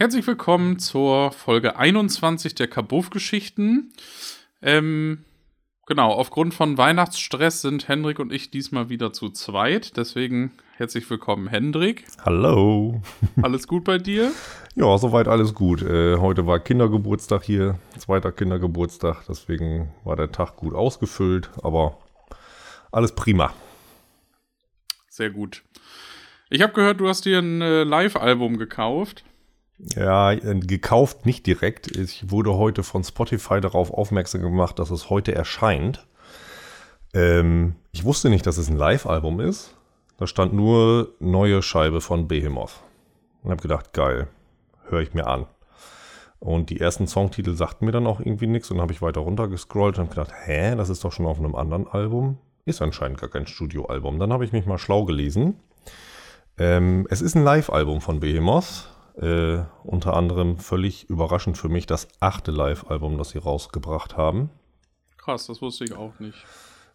Herzlich willkommen zur Folge 21 der Kabuff-Geschichten. Ähm, genau, aufgrund von Weihnachtsstress sind Hendrik und ich diesmal wieder zu zweit. Deswegen herzlich willkommen, Hendrik. Hallo. Alles gut bei dir? Ja, soweit alles gut. Äh, heute war Kindergeburtstag hier, zweiter Kindergeburtstag. Deswegen war der Tag gut ausgefüllt, aber alles prima. Sehr gut. Ich habe gehört, du hast dir ein äh, Live-Album gekauft. Ja, äh, gekauft nicht direkt. Ich wurde heute von Spotify darauf aufmerksam gemacht, dass es heute erscheint. Ähm, ich wusste nicht, dass es ein Live-Album ist. Da stand nur neue Scheibe von Behemoth. Und habe gedacht, geil, höre ich mir an. Und die ersten Songtitel sagten mir dann auch irgendwie nichts und dann habe ich weiter runter gescrollt und habe gedacht, hä, das ist doch schon auf einem anderen Album. Ist anscheinend gar kein Studioalbum. Dann habe ich mich mal schlau gelesen. Ähm, es ist ein Live-Album von Behemoth äh, unter anderem völlig überraschend für mich das achte Live-Album, das sie rausgebracht haben. Krass, das wusste ich auch nicht.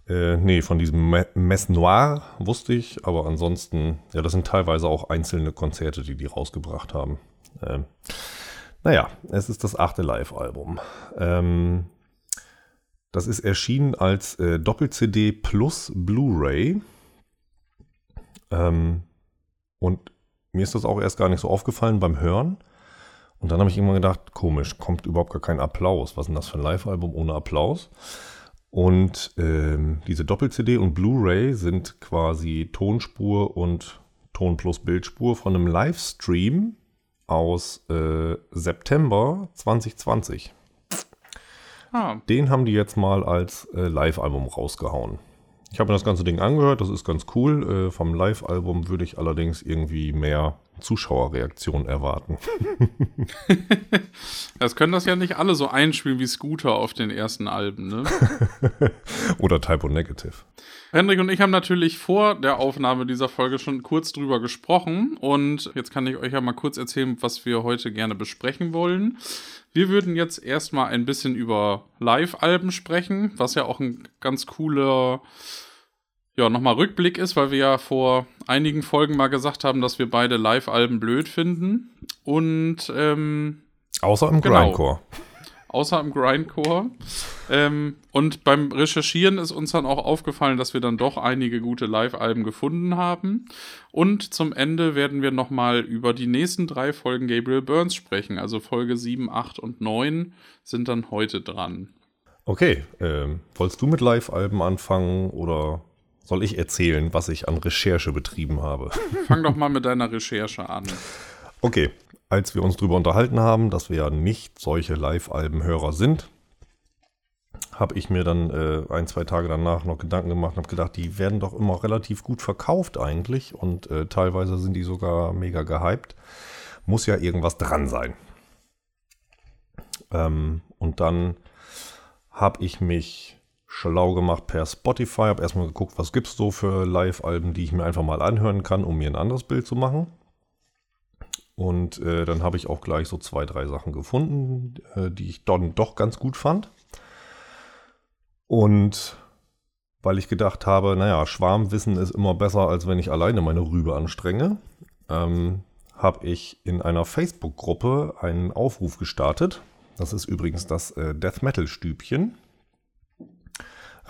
Äh, nee, von diesem Me Mess Noir wusste ich, aber ansonsten, ja, das sind teilweise auch einzelne Konzerte, die die rausgebracht haben. Ähm, naja, es ist das achte Live-Album. Ähm, das ist erschienen als äh, Doppel-CD plus Blu-ray. Ähm, und mir ist das auch erst gar nicht so aufgefallen beim Hören. Und dann habe ich irgendwann gedacht, komisch, kommt überhaupt gar kein Applaus. Was ist denn das für ein Live-Album ohne Applaus? Und ähm, diese Doppel-CD und Blu-ray sind quasi Tonspur und Ton plus Bildspur von einem Livestream aus äh, September 2020. Ah. Den haben die jetzt mal als äh, Live-Album rausgehauen. Ich habe mir das ganze Ding angehört, das ist ganz cool. Äh, vom Live-Album würde ich allerdings irgendwie mehr Zuschauerreaktion erwarten. das können das ja nicht alle so einspielen wie Scooter auf den ersten Alben, ne? Oder Typo Negative. Hendrik und ich haben natürlich vor der Aufnahme dieser Folge schon kurz drüber gesprochen und jetzt kann ich euch ja mal kurz erzählen, was wir heute gerne besprechen wollen. Wir würden jetzt erstmal ein bisschen über Live-Alben sprechen, was ja auch ein ganz cooler ja, nochmal Rückblick ist, weil wir ja vor einigen Folgen mal gesagt haben, dass wir beide Live-Alben blöd finden. Und ähm, außer im genau, Grindcore. Außer im Grindcore. Ähm, und beim Recherchieren ist uns dann auch aufgefallen, dass wir dann doch einige gute Live-Alben gefunden haben. Und zum Ende werden wir nochmal über die nächsten drei Folgen Gabriel Burns sprechen. Also Folge 7, 8 und 9 sind dann heute dran. Okay, ähm, wolltest du mit Live-Alben anfangen oder soll ich erzählen, was ich an Recherche betrieben habe? Fang doch mal mit deiner Recherche an. Okay, als wir uns darüber unterhalten haben, dass wir ja nicht solche Live-Albenhörer sind, habe ich mir dann äh, ein, zwei Tage danach noch Gedanken gemacht und habe gedacht, die werden doch immer relativ gut verkauft eigentlich und äh, teilweise sind die sogar mega gehypt. Muss ja irgendwas dran sein. Ähm, und dann habe ich mich schlau gemacht per Spotify, habe erstmal geguckt, was gibt es so für Live-Alben, die ich mir einfach mal anhören kann, um mir ein anderes Bild zu machen. Und äh, dann habe ich auch gleich so zwei, drei Sachen gefunden, äh, die ich dann doch ganz gut fand. Und weil ich gedacht habe, naja, Schwarmwissen ist immer besser, als wenn ich alleine meine Rübe anstrenge, ähm, habe ich in einer Facebook-Gruppe einen Aufruf gestartet. Das ist übrigens das äh, Death Metal-Stübchen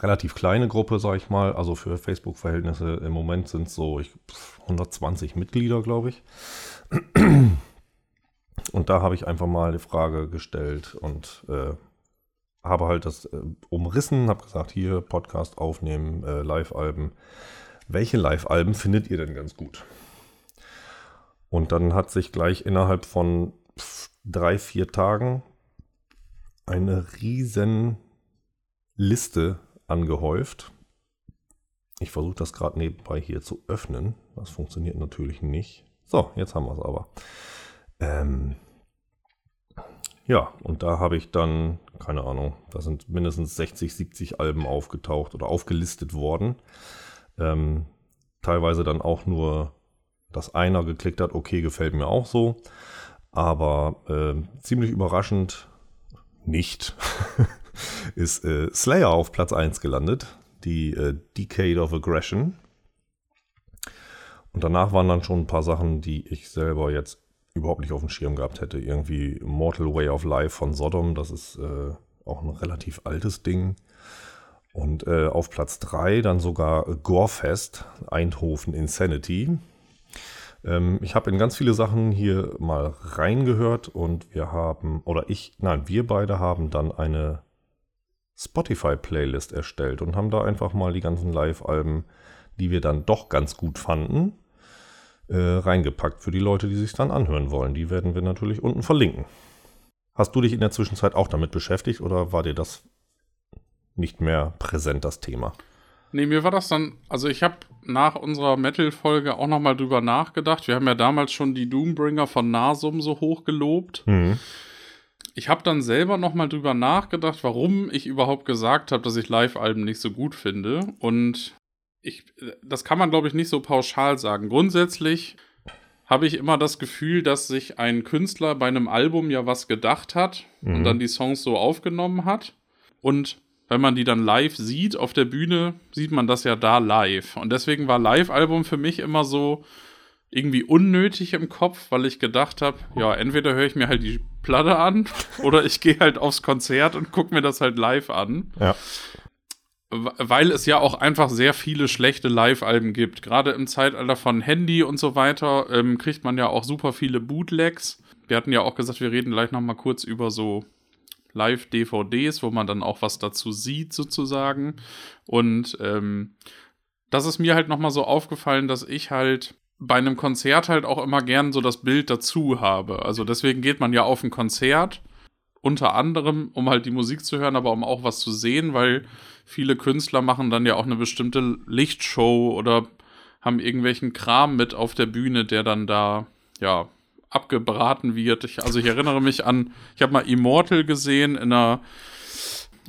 relativ kleine Gruppe, sag ich mal. Also für Facebook-Verhältnisse im Moment sind es so ich, 120 Mitglieder, glaube ich. Und da habe ich einfach mal die Frage gestellt und äh, habe halt das äh, umrissen, habe gesagt, hier Podcast aufnehmen, äh, Live-Alben. Welche Live-Alben findet ihr denn ganz gut? Und dann hat sich gleich innerhalb von drei, vier Tagen eine riesen Liste angehäuft. Ich versuche das gerade nebenbei hier zu öffnen. Das funktioniert natürlich nicht. So, jetzt haben wir es aber. Ähm, ja, und da habe ich dann, keine Ahnung, da sind mindestens 60, 70 Alben aufgetaucht oder aufgelistet worden. Ähm, teilweise dann auch nur, dass einer geklickt hat, okay, gefällt mir auch so. Aber äh, ziemlich überraschend nicht. ist äh, Slayer auf Platz 1 gelandet. Die äh, Decade of Aggression. Und danach waren dann schon ein paar Sachen, die ich selber jetzt überhaupt nicht auf dem Schirm gehabt hätte. Irgendwie Mortal Way of Life von Sodom, das ist äh, auch ein relativ altes Ding. Und äh, auf Platz 3 dann sogar Gorefest, Eindhoven Insanity. Ähm, ich habe in ganz viele Sachen hier mal reingehört und wir haben, oder ich, nein, wir beide haben dann eine Spotify-Playlist erstellt und haben da einfach mal die ganzen Live-Alben, die wir dann doch ganz gut fanden, äh, reingepackt für die Leute, die sich dann anhören wollen. Die werden wir natürlich unten verlinken. Hast du dich in der Zwischenzeit auch damit beschäftigt oder war dir das nicht mehr präsent, das Thema. Nee, mir war das dann, also ich habe nach unserer Metal-Folge auch nochmal drüber nachgedacht. Wir haben ja damals schon die Doombringer von Nasum so hoch gelobt. Mhm. Ich habe dann selber nochmal drüber nachgedacht, warum ich überhaupt gesagt habe, dass ich Live-Alben nicht so gut finde. Und ich, das kann man, glaube ich, nicht so pauschal sagen. Grundsätzlich habe ich immer das Gefühl, dass sich ein Künstler bei einem Album ja was gedacht hat mhm. und dann die Songs so aufgenommen hat. Und wenn man die dann live sieht auf der Bühne, sieht man das ja da live. Und deswegen war Live-Album für mich immer so irgendwie unnötig im Kopf, weil ich gedacht habe, ja, entweder höre ich mir halt die Platte an oder ich gehe halt aufs Konzert und gucke mir das halt live an. Ja. Weil es ja auch einfach sehr viele schlechte Live-Alben gibt. Gerade im Zeitalter von Handy und so weiter ähm, kriegt man ja auch super viele Bootlegs. Wir hatten ja auch gesagt, wir reden gleich nochmal kurz über so Live-DVDs, wo man dann auch was dazu sieht, sozusagen. Und ähm, das ist mir halt nochmal so aufgefallen, dass ich halt bei einem Konzert halt auch immer gern so das Bild dazu habe. Also deswegen geht man ja auf ein Konzert, unter anderem, um halt die Musik zu hören, aber um auch was zu sehen, weil viele Künstler machen dann ja auch eine bestimmte Lichtshow oder haben irgendwelchen Kram mit auf der Bühne, der dann da, ja, abgebraten wird. Ich, also ich erinnere mich an, ich habe mal Immortal gesehen in einer,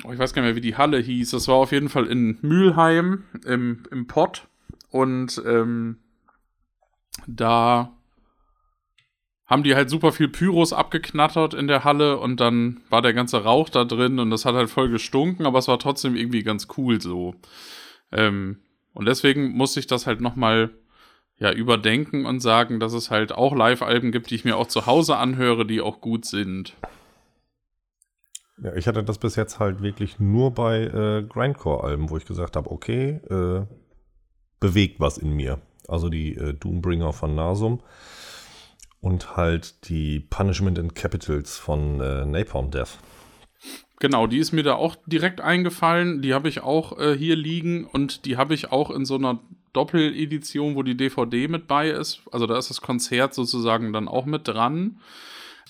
oh, ich weiß gar nicht mehr, wie die Halle hieß. Das war auf jeden Fall in Mülheim im, im Pott. Und ähm, da haben die halt super viel Pyros abgeknattert in der Halle und dann war der ganze Rauch da drin und das hat halt voll gestunken, aber es war trotzdem irgendwie ganz cool so. Ähm, und deswegen musste ich das halt nochmal ja, überdenken und sagen, dass es halt auch Live-Alben gibt, die ich mir auch zu Hause anhöre, die auch gut sind. Ja, ich hatte das bis jetzt halt wirklich nur bei äh, Grindcore-Alben, wo ich gesagt habe, okay, äh, bewegt was in mir. Also die äh, Doombringer von Nasum und halt die Punishment in Capitals von äh, Napalm Death. Genau, die ist mir da auch direkt eingefallen. Die habe ich auch äh, hier liegen und die habe ich auch in so einer Doppeledition, wo die DVD mit bei ist. Also da ist das Konzert sozusagen dann auch mit dran.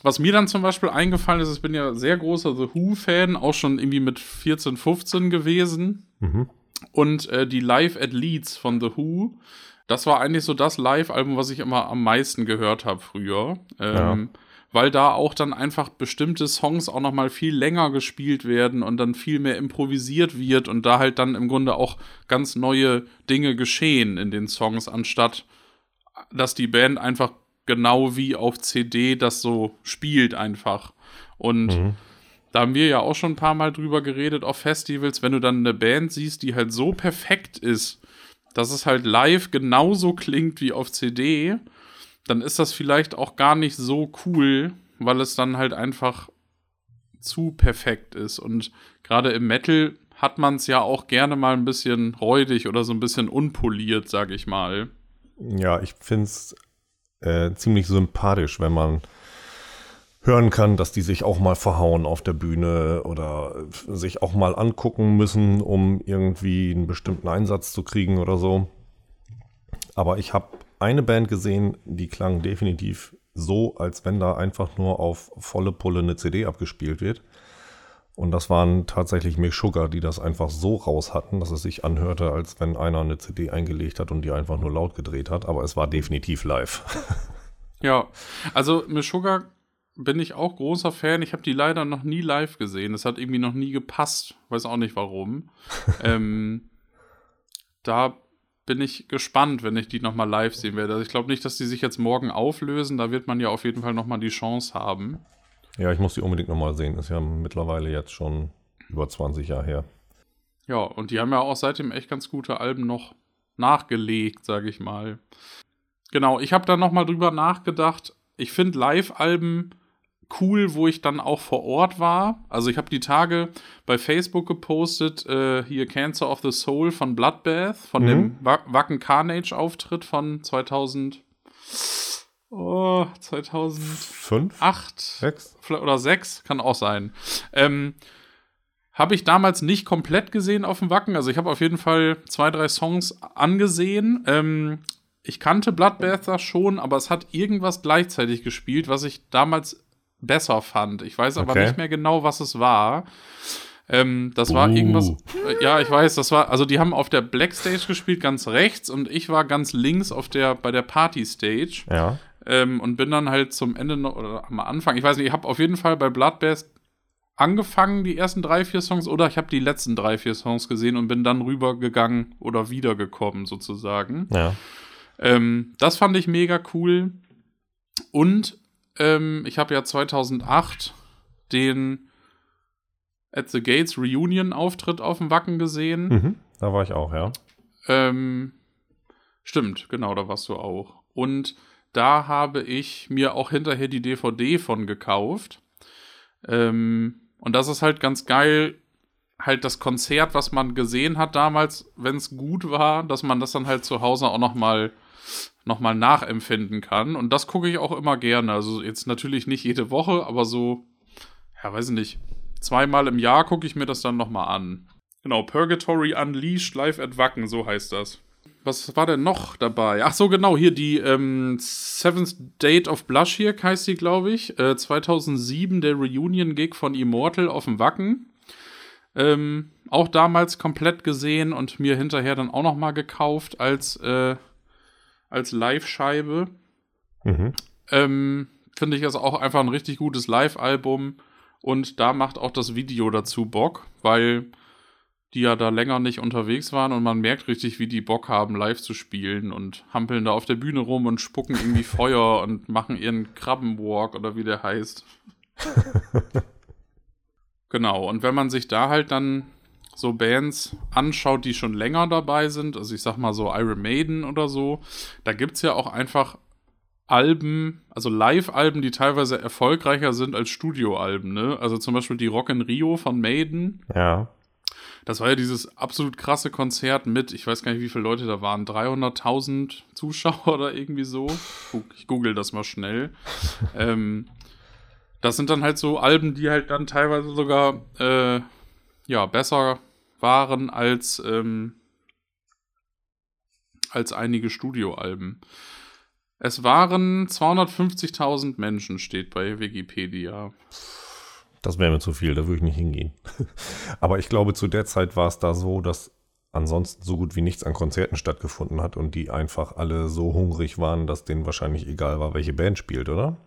Was mir dann zum Beispiel eingefallen ist, ich bin ja sehr großer The Who-Fan, auch schon irgendwie mit 14, 15 gewesen. Mhm. Und äh, die Live at Leeds von The Who, das war eigentlich so das Live-Album, was ich immer am meisten gehört habe früher. Ähm, ja weil da auch dann einfach bestimmte Songs auch noch mal viel länger gespielt werden und dann viel mehr improvisiert wird und da halt dann im Grunde auch ganz neue Dinge geschehen in den Songs, anstatt dass die Band einfach genau wie auf CD das so spielt einfach. Und mhm. da haben wir ja auch schon ein paar Mal drüber geredet auf Festivals, wenn du dann eine Band siehst, die halt so perfekt ist, dass es halt live genauso klingt wie auf CD, dann ist das vielleicht auch gar nicht so cool, weil es dann halt einfach zu perfekt ist. Und gerade im Metal hat man es ja auch gerne mal ein bisschen räudig oder so ein bisschen unpoliert, sag ich mal. Ja, ich finde es äh, ziemlich sympathisch, wenn man hören kann, dass die sich auch mal verhauen auf der Bühne oder sich auch mal angucken müssen, um irgendwie einen bestimmten Einsatz zu kriegen oder so. Aber ich habe eine Band gesehen, die klang definitiv so, als wenn da einfach nur auf volle Pulle eine CD abgespielt wird. Und das waren tatsächlich Sugar, die das einfach so raus hatten, dass es sich anhörte, als wenn einer eine CD eingelegt hat und die einfach nur laut gedreht hat. Aber es war definitiv live. ja, also Sugar bin ich auch großer Fan. Ich habe die leider noch nie live gesehen. Es hat irgendwie noch nie gepasst. Weiß auch nicht warum. ähm, da bin ich gespannt, wenn ich die nochmal live sehen werde. Also ich glaube nicht, dass die sich jetzt morgen auflösen. Da wird man ja auf jeden Fall nochmal die Chance haben. Ja, ich muss die unbedingt nochmal sehen. Ist ja mittlerweile jetzt schon über 20 Jahre her. Ja, und die haben ja auch seitdem echt ganz gute Alben noch nachgelegt, sage ich mal. Genau, ich habe da nochmal drüber nachgedacht, ich finde Live-Alben cool, wo ich dann auch vor Ort war. Also ich habe die Tage bei Facebook gepostet, äh, hier Cancer of the Soul von Bloodbath, von Mhm. dem Wa- Wacken Carnage Auftritt von 2000, oh, 2008 Fünf? Sechs? vielleicht- oder 6, kann auch sein. Ähm, habe ich damals nicht komplett gesehen auf dem Wacken. Also ich habe auf jeden Fall zwei, drei Songs angesehen. Ähm, ich kannte Bloodbath da schon, aber es hat irgendwas gleichzeitig gespielt, was ich damals besser fand. Ich weiß aber Okay. nicht mehr genau, was es war. Ähm, das war Uh. irgendwas. Äh, ja, ich weiß, das war. Also die haben auf der Black Stage gespielt, ganz rechts, und ich war ganz links auf der bei der Party Stage. Ja. Ähm, und bin dann halt zum Ende noch, oder am Anfang, ich weiß nicht, ich habe auf jeden Fall bei Bloodbath angefangen, die ersten drei, vier Songs, oder ich habe die letzten drei, vier Songs gesehen und bin dann rübergegangen oder wiedergekommen, sozusagen. Ja. Ähm, das fand ich mega cool. Und ähm, ich habe ja 2008 den At the Gates Reunion Auftritt auf dem Wacken gesehen. Mhm. Da war ich auch, ja. Ähm, stimmt, genau, da warst du auch. Und da habe ich mir auch hinterher die DVD von gekauft. Ähm, und das ist halt ganz geil, halt das Konzert, was man gesehen hat damals, wenn es gut war, dass man das dann halt zu Hause auch noch mal, noch mal nachempfinden kann. Und das gucke ich auch immer gerne. Also jetzt natürlich nicht jede Woche, aber so, ja, weiß ich nicht, zweimal im Jahr gucke ich mir das dann noch mal an. Genau, Purgatory Unleashed Live at Wacken, so heißt das. Was war denn noch dabei? Ach so, genau, hier die ähm, Seventh Date of Blush hier heißt die, glaube ich. Äh, 2007 der Reunion-Gig von Immortal auf dem Wacken. Ähm, auch damals komplett gesehen und mir hinterher dann auch noch mal gekauft als, äh, als Live-Scheibe. Mhm. Ähm, Finde ich das auch einfach ein richtig gutes Live-Album. Und da macht auch das Video dazu Bock, weil die ja da länger nicht unterwegs waren und man merkt richtig, wie die Bock haben, live zu spielen und hampeln da auf der Bühne rum und spucken irgendwie Feuer und machen ihren Krabbenwalk oder wie der heißt. genau, und wenn man sich da halt dann so Bands anschaut, die schon länger dabei sind, also ich sag mal so Iron Maiden oder so, da gibt's ja auch einfach Alben, also Live-Alben, die teilweise erfolgreicher sind als Studioalben, ne? Also zum Beispiel die Rock in Rio von Maiden. Ja. Das war ja dieses absolut krasse Konzert mit, ich weiß gar nicht, wie viele Leute da waren, 300.000 Zuschauer oder irgendwie so. Ich google das mal schnell. ähm, das sind dann halt so Alben, die halt dann teilweise sogar äh, ja, besser waren als, ähm, als einige Studioalben. Es waren 250.000 Menschen, steht bei Wikipedia. Das wäre mir zu viel, da würde ich nicht hingehen. Aber ich glaube, zu der Zeit war es da so, dass ansonsten so gut wie nichts an Konzerten stattgefunden hat und die einfach alle so hungrig waren, dass denen wahrscheinlich egal war, welche Band spielt, oder?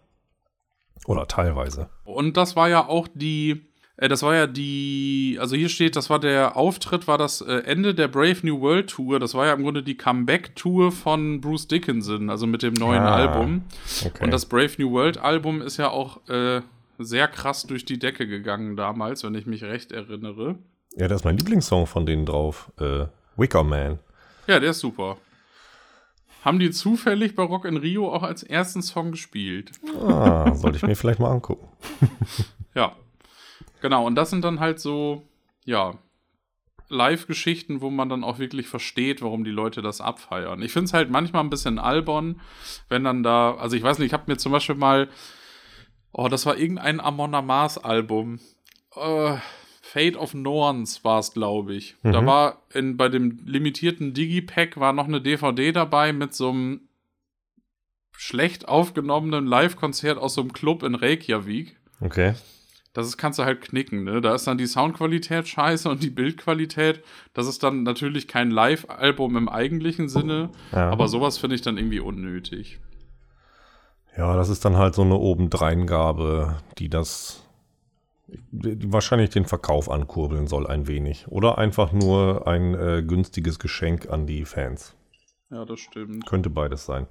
Oder teilweise. Und das war ja auch die, das war ja die, also hier steht, das war der Auftritt, war das äh, Ende der Brave New World Tour. Das war ja im Grunde die Comeback-Tour von Bruce Dickinson, also mit dem neuen Ah, Album. Okay. Und das Brave New World Album ist ja auch äh, sehr krass durch die Decke gegangen damals, wenn ich mich recht erinnere. ja, da ist mein Lieblingssong von denen drauf. Äh, Wicker Man. Ja, der ist super. Haben die zufällig bei Rock in Rio auch als ersten Song gespielt? Ah, sollte ich mir vielleicht mal angucken. Ja. Genau, und das sind dann halt so, ja, Live-Geschichten, wo man dann auch wirklich versteht, warum die Leute das abfeiern. Ich finde es halt manchmal ein bisschen albern, wenn dann da, also ich weiß nicht, ich habe mir zum Beispiel mal, oh, das war irgendein Amon Amarth-Album. Äh, Fate of Norns war es, glaube ich. Da Mhm. war in, bei dem limitierten Digipack war noch eine DVD dabei mit so einem schlecht aufgenommenen Live-Konzert aus so einem Club in Reykjavik. Okay. Das ist, kannst du halt knicken, ne? Da ist dann die Soundqualität scheiße und die Bildqualität. Das ist dann natürlich kein Live-Album im eigentlichen Sinne, Ja. aber sowas finde ich dann irgendwie unnötig. Ja, das ist dann halt so eine Obendreingabe, die das die wahrscheinlich den Verkauf ankurbeln soll ein wenig. Oder einfach nur ein äh, günstiges Geschenk an die Fans. Ja, das stimmt. Könnte beides sein.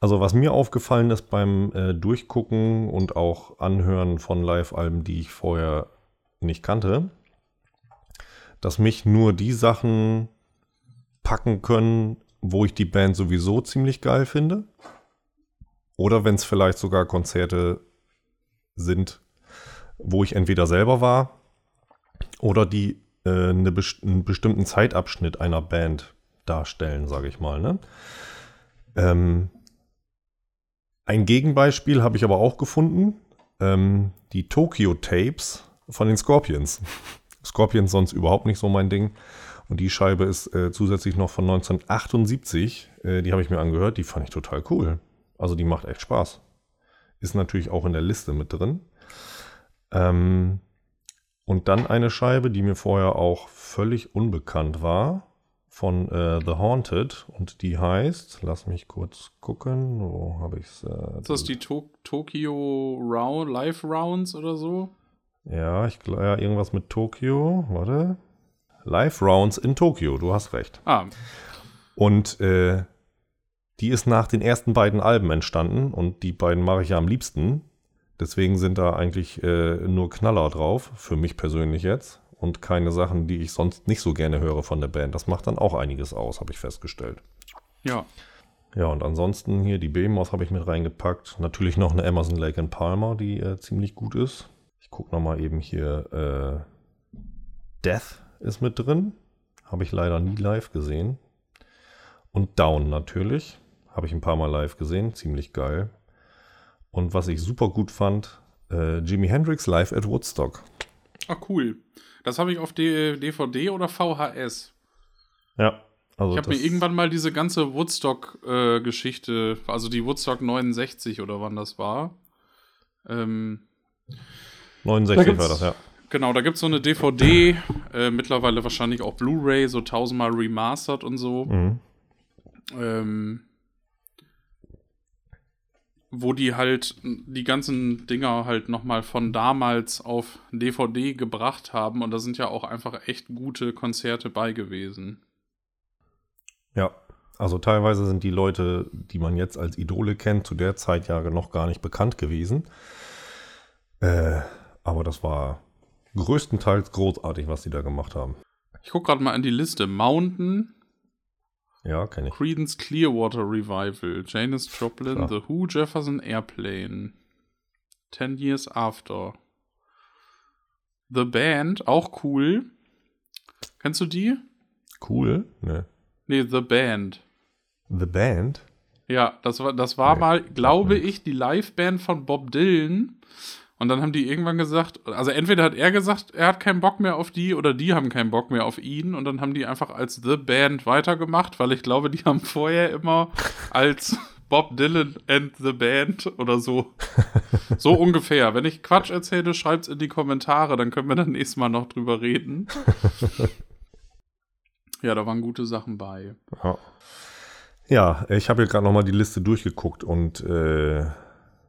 Also was mir aufgefallen ist beim äh, Durchgucken und auch Anhören von Live-Alben, die ich vorher nicht kannte, dass mich nur die Sachen packen können, wo ich die Band sowieso ziemlich geil finde. Oder wenn es vielleicht sogar Konzerte sind, wo ich entweder selber war oder die äh, eine best einen bestimmten Zeitabschnitt einer Band darstellen, sage ich mal. Ne? Ähm, ein Gegenbeispiel habe ich aber auch gefunden. Ähm, die Tokyo Tapes von den Scorpions. Scorpions sonst überhaupt nicht so mein Ding. Und die Scheibe ist äh, zusätzlich noch von 1978. Äh, die habe ich mir angehört. Die fand ich total cool. Also die macht echt Spaß. Ist natürlich auch in der Liste mit drin. Ähm, und dann eine Scheibe, die mir vorher auch völlig unbekannt war, von äh, The Haunted. Und die heißt, lass mich kurz gucken, wo habe ich es? Äh, ist das die to Tokyo Round, Live Rounds oder so? Ja, ich glaube, ja, irgendwas mit Tokio. Warte. Live Rounds in Tokio, du hast recht. Ah. Und äh, die ist nach den ersten beiden Alben entstanden und die beiden mache ich ja am liebsten. Deswegen sind da eigentlich äh, nur Knaller drauf, für mich persönlich jetzt. Und keine Sachen, die ich sonst nicht so gerne höre von der Band. Das macht dann auch einiges aus, habe ich festgestellt. Ja. Ja, und ansonsten hier die Behemoth habe ich mit reingepackt. Natürlich noch eine Amazon Lake and Palmer, die äh, ziemlich gut ist. Ich gucke nochmal eben hier. Äh, Death ist mit drin. Habe ich leider nie live gesehen. Und Down natürlich. Habe ich ein paar Mal live gesehen. Ziemlich geil. Und was ich super gut fand, äh, Jimi Hendrix live at Woodstock. Ah, cool. Das habe ich auf D DVD oder VHS. Ja. Also ich habe mir irgendwann mal diese ganze Woodstock-Geschichte, äh, also die Woodstock 69 oder wann das war. Ähm, 69 da war das, ja. Genau, da gibt es so eine DVD, äh, mittlerweile wahrscheinlich auch Blu-ray, so tausendmal remastered und so. Mhm. Ähm, wo die halt die ganzen Dinger halt nochmal von damals auf DVD gebracht haben und da sind ja auch einfach echt gute Konzerte bei gewesen. Ja, also teilweise sind die Leute, die man jetzt als Idole kennt, zu der Zeit ja noch gar nicht bekannt gewesen. Äh, aber das war größtenteils großartig, was die da gemacht haben. Ich gucke gerade mal in die Liste. Mountain. Ja, kenne ich. Credence Clearwater Revival. Janis Joplin, Klar. The Who, Jefferson Airplane. Ten Years After. The Band, auch cool. Kennst du die? Cool? Ne. Nee, The Band. The Band? Ja, das war, das war nee, mal, glaube ich, die Liveband von Bob Dylan. Und dann haben die irgendwann gesagt, also entweder hat er gesagt, er hat keinen Bock mehr auf die oder die haben keinen Bock mehr auf ihn und dann haben die einfach als The Band weitergemacht, weil ich glaube, die haben vorher immer als Bob Dylan and the Band oder so. So ungefähr. Wenn ich Quatsch erzähle, schreibt's in die Kommentare, dann können wir dann nächstes Mal noch drüber reden. Ja, da waren gute Sachen bei. Ja, ja ich habe hier gerade nochmal die Liste durchgeguckt und äh,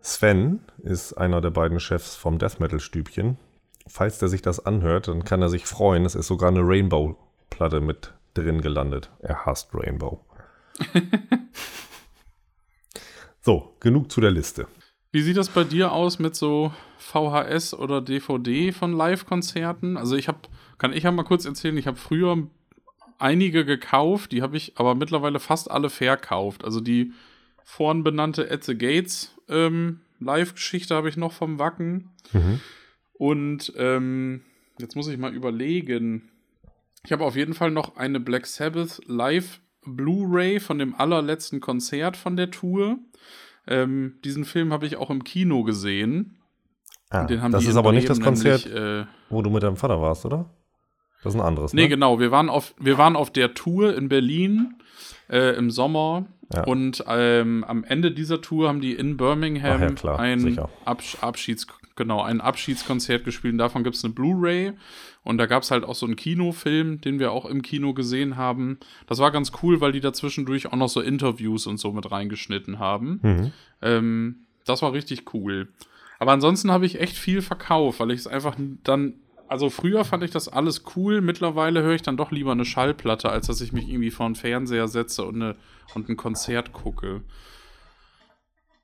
Sven ist einer der beiden Chefs vom Death Metal Stübchen. Falls der sich das anhört, dann kann er sich freuen. Es ist sogar eine Rainbow-Platte mit drin gelandet. Er hasst Rainbow. so, genug zu der Liste. Wie sieht das bei dir aus mit so VHS oder DVD von Live-Konzerten? Also ich habe, kann ich ja mal kurz erzählen, ich habe früher einige gekauft, die habe ich aber mittlerweile fast alle verkauft. Also die vorhin benannte At the Gates ähm, Live-Geschichte habe ich noch vom Wacken. Mhm. Und ähm, jetzt muss ich mal überlegen. Ich habe auf jeden Fall noch eine Black Sabbath Live Blu-ray von dem allerletzten Konzert von der Tour. Ähm, diesen Film habe ich auch im Kino gesehen. Ah, das ist aber nicht das Konzert, nämlich, äh, wo du mit deinem Vater warst, oder? Das ist ein anderes. Nee, ne? genau. Wir waren, auf, wir waren auf der Tour in Berlin äh, im Sommer. Ja. Und ähm, am Ende dieser Tour haben die in Birmingham ja, klar, ein, Abs Abschieds genau, ein Abschiedskonzert gespielt. Und davon gibt es eine Blu-ray. Und da gab es halt auch so einen Kinofilm, den wir auch im Kino gesehen haben. Das war ganz cool, weil die dazwischendurch auch noch so Interviews und so mit reingeschnitten haben. Mhm. Ähm, das war richtig cool. Aber ansonsten habe ich echt viel verkauft, weil ich es einfach dann also früher fand ich das alles cool, mittlerweile höre ich dann doch lieber eine Schallplatte, als dass ich mich irgendwie vor einen Fernseher setze und, eine, und ein Konzert gucke.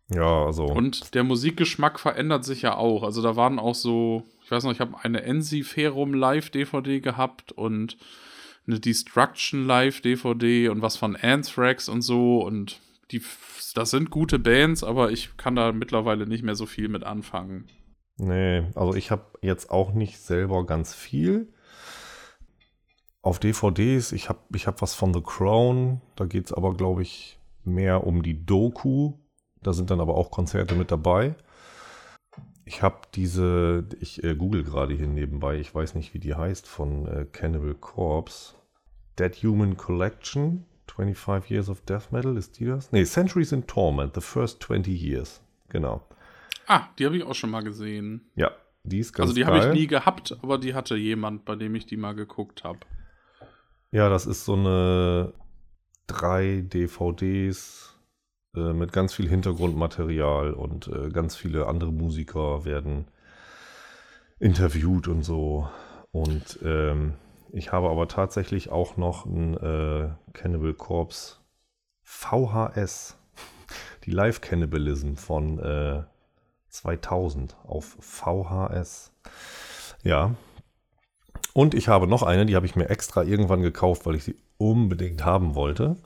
Ja, also. Und der Musikgeschmack verändert sich ja auch. Also da waren auch so, ich weiß noch, ich habe eine Ensiferum Live DVD gehabt und eine Destruction Live DVD und was von Anthrax und so und die, das sind gute Bands, aber ich kann da mittlerweile nicht mehr so viel mit anfangen. Nee, also ich habe jetzt auch nicht selber ganz viel. Auf DVDs, ich habe ich hab was von The Crown, da geht es aber, glaube ich, mehr um die Doku. Da sind dann aber auch Konzerte mit dabei. Ich habe diese, ich äh, google gerade hier nebenbei, ich weiß nicht, wie die heißt, von äh, Cannibal Corpse. Dead Human Collection, 25 Years of Death Metal, ist die das? Nee, Centuries in Torment, The First 20 Years. Genau. Ah, die habe ich auch schon mal gesehen. Ja, die ist ganz Also die habe ich nie gehabt, aber die hatte jemand, bei dem ich die mal geguckt habe. Ja, das ist so eine drei DVDs äh, mit ganz viel Hintergrundmaterial und äh, ganz viele andere Musiker werden interviewt und so. Und ähm, ich habe aber tatsächlich auch noch ein äh, Cannibal Corpse VHS, die Live Cannibalism von äh, 2000 auf VHS. Ja. Und ich habe noch eine, die habe ich mir extra irgendwann gekauft, weil ich sie unbedingt haben wollte.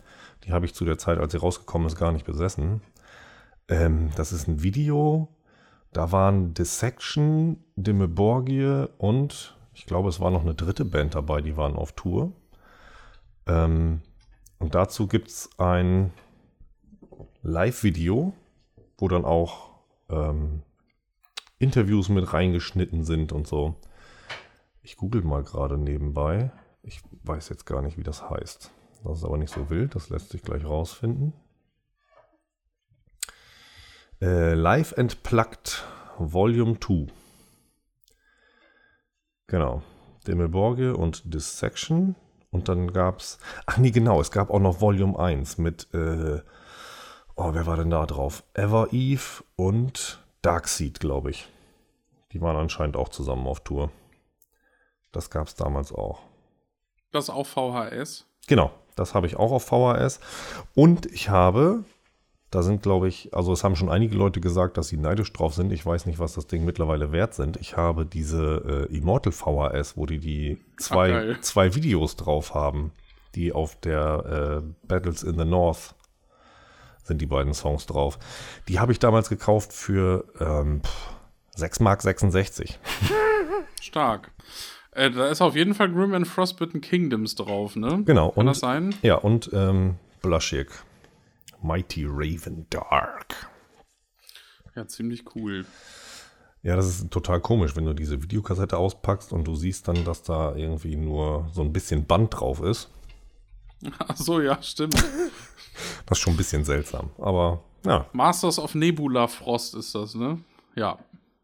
Die habe ich zu der Zeit, als sie rausgekommen ist, gar nicht besessen. Ähm, das ist ein Video. Da waren Dissection, Dimme Borgie und ich glaube, es war noch eine dritte Band dabei, die waren auf Tour. Ähm, und dazu gibt es ein Live-Video, wo dann auch ähm, Interviews mit reingeschnitten sind und so. Ich google mal gerade nebenbei. Ich weiß jetzt gar nicht, wie das heißt. Das ist aber nicht so wild, das lässt sich gleich rausfinden. Äh, Live and Plugged Volume 2. Genau. Demelborge und Dissection. Und dann gab es. Ach nee, genau, es gab auch noch Volume 1 mit. Äh, oh, wer war denn da drauf? Ever Eve und Darkseed, glaube ich. Die waren anscheinend auch zusammen auf Tour. Das gab es damals auch. Das auf VHS. Genau, das habe ich auch auf VHS. Und ich habe, da sind, glaube ich, also es haben schon einige Leute gesagt, dass sie neidisch drauf sind. Ich weiß nicht, was das Ding mittlerweile wert sind. Ich habe diese äh, Immortal VHS, wo die die zwei, zwei Videos drauf haben, die auf der äh, Battles in the North sind die beiden Songs drauf. Die habe ich damals gekauft für ähm, pff, 6 Mark 66. Stark. Äh, da ist auf jeden Fall Grim and Frostbitten Kingdoms drauf, ne? Genau. Kann und, das sein? Ja, und ähm, Blushik. Mighty Raven Dark. Ja, ziemlich cool. Ja, das ist total komisch, wenn du diese Videokassette auspackst und du siehst dann, dass da irgendwie nur so ein bisschen Band drauf ist. Ach so, ja, stimmt. Das ist schon ein bisschen seltsam. Aber ja. Masters of Nebula Frost ist das, ne? Ja,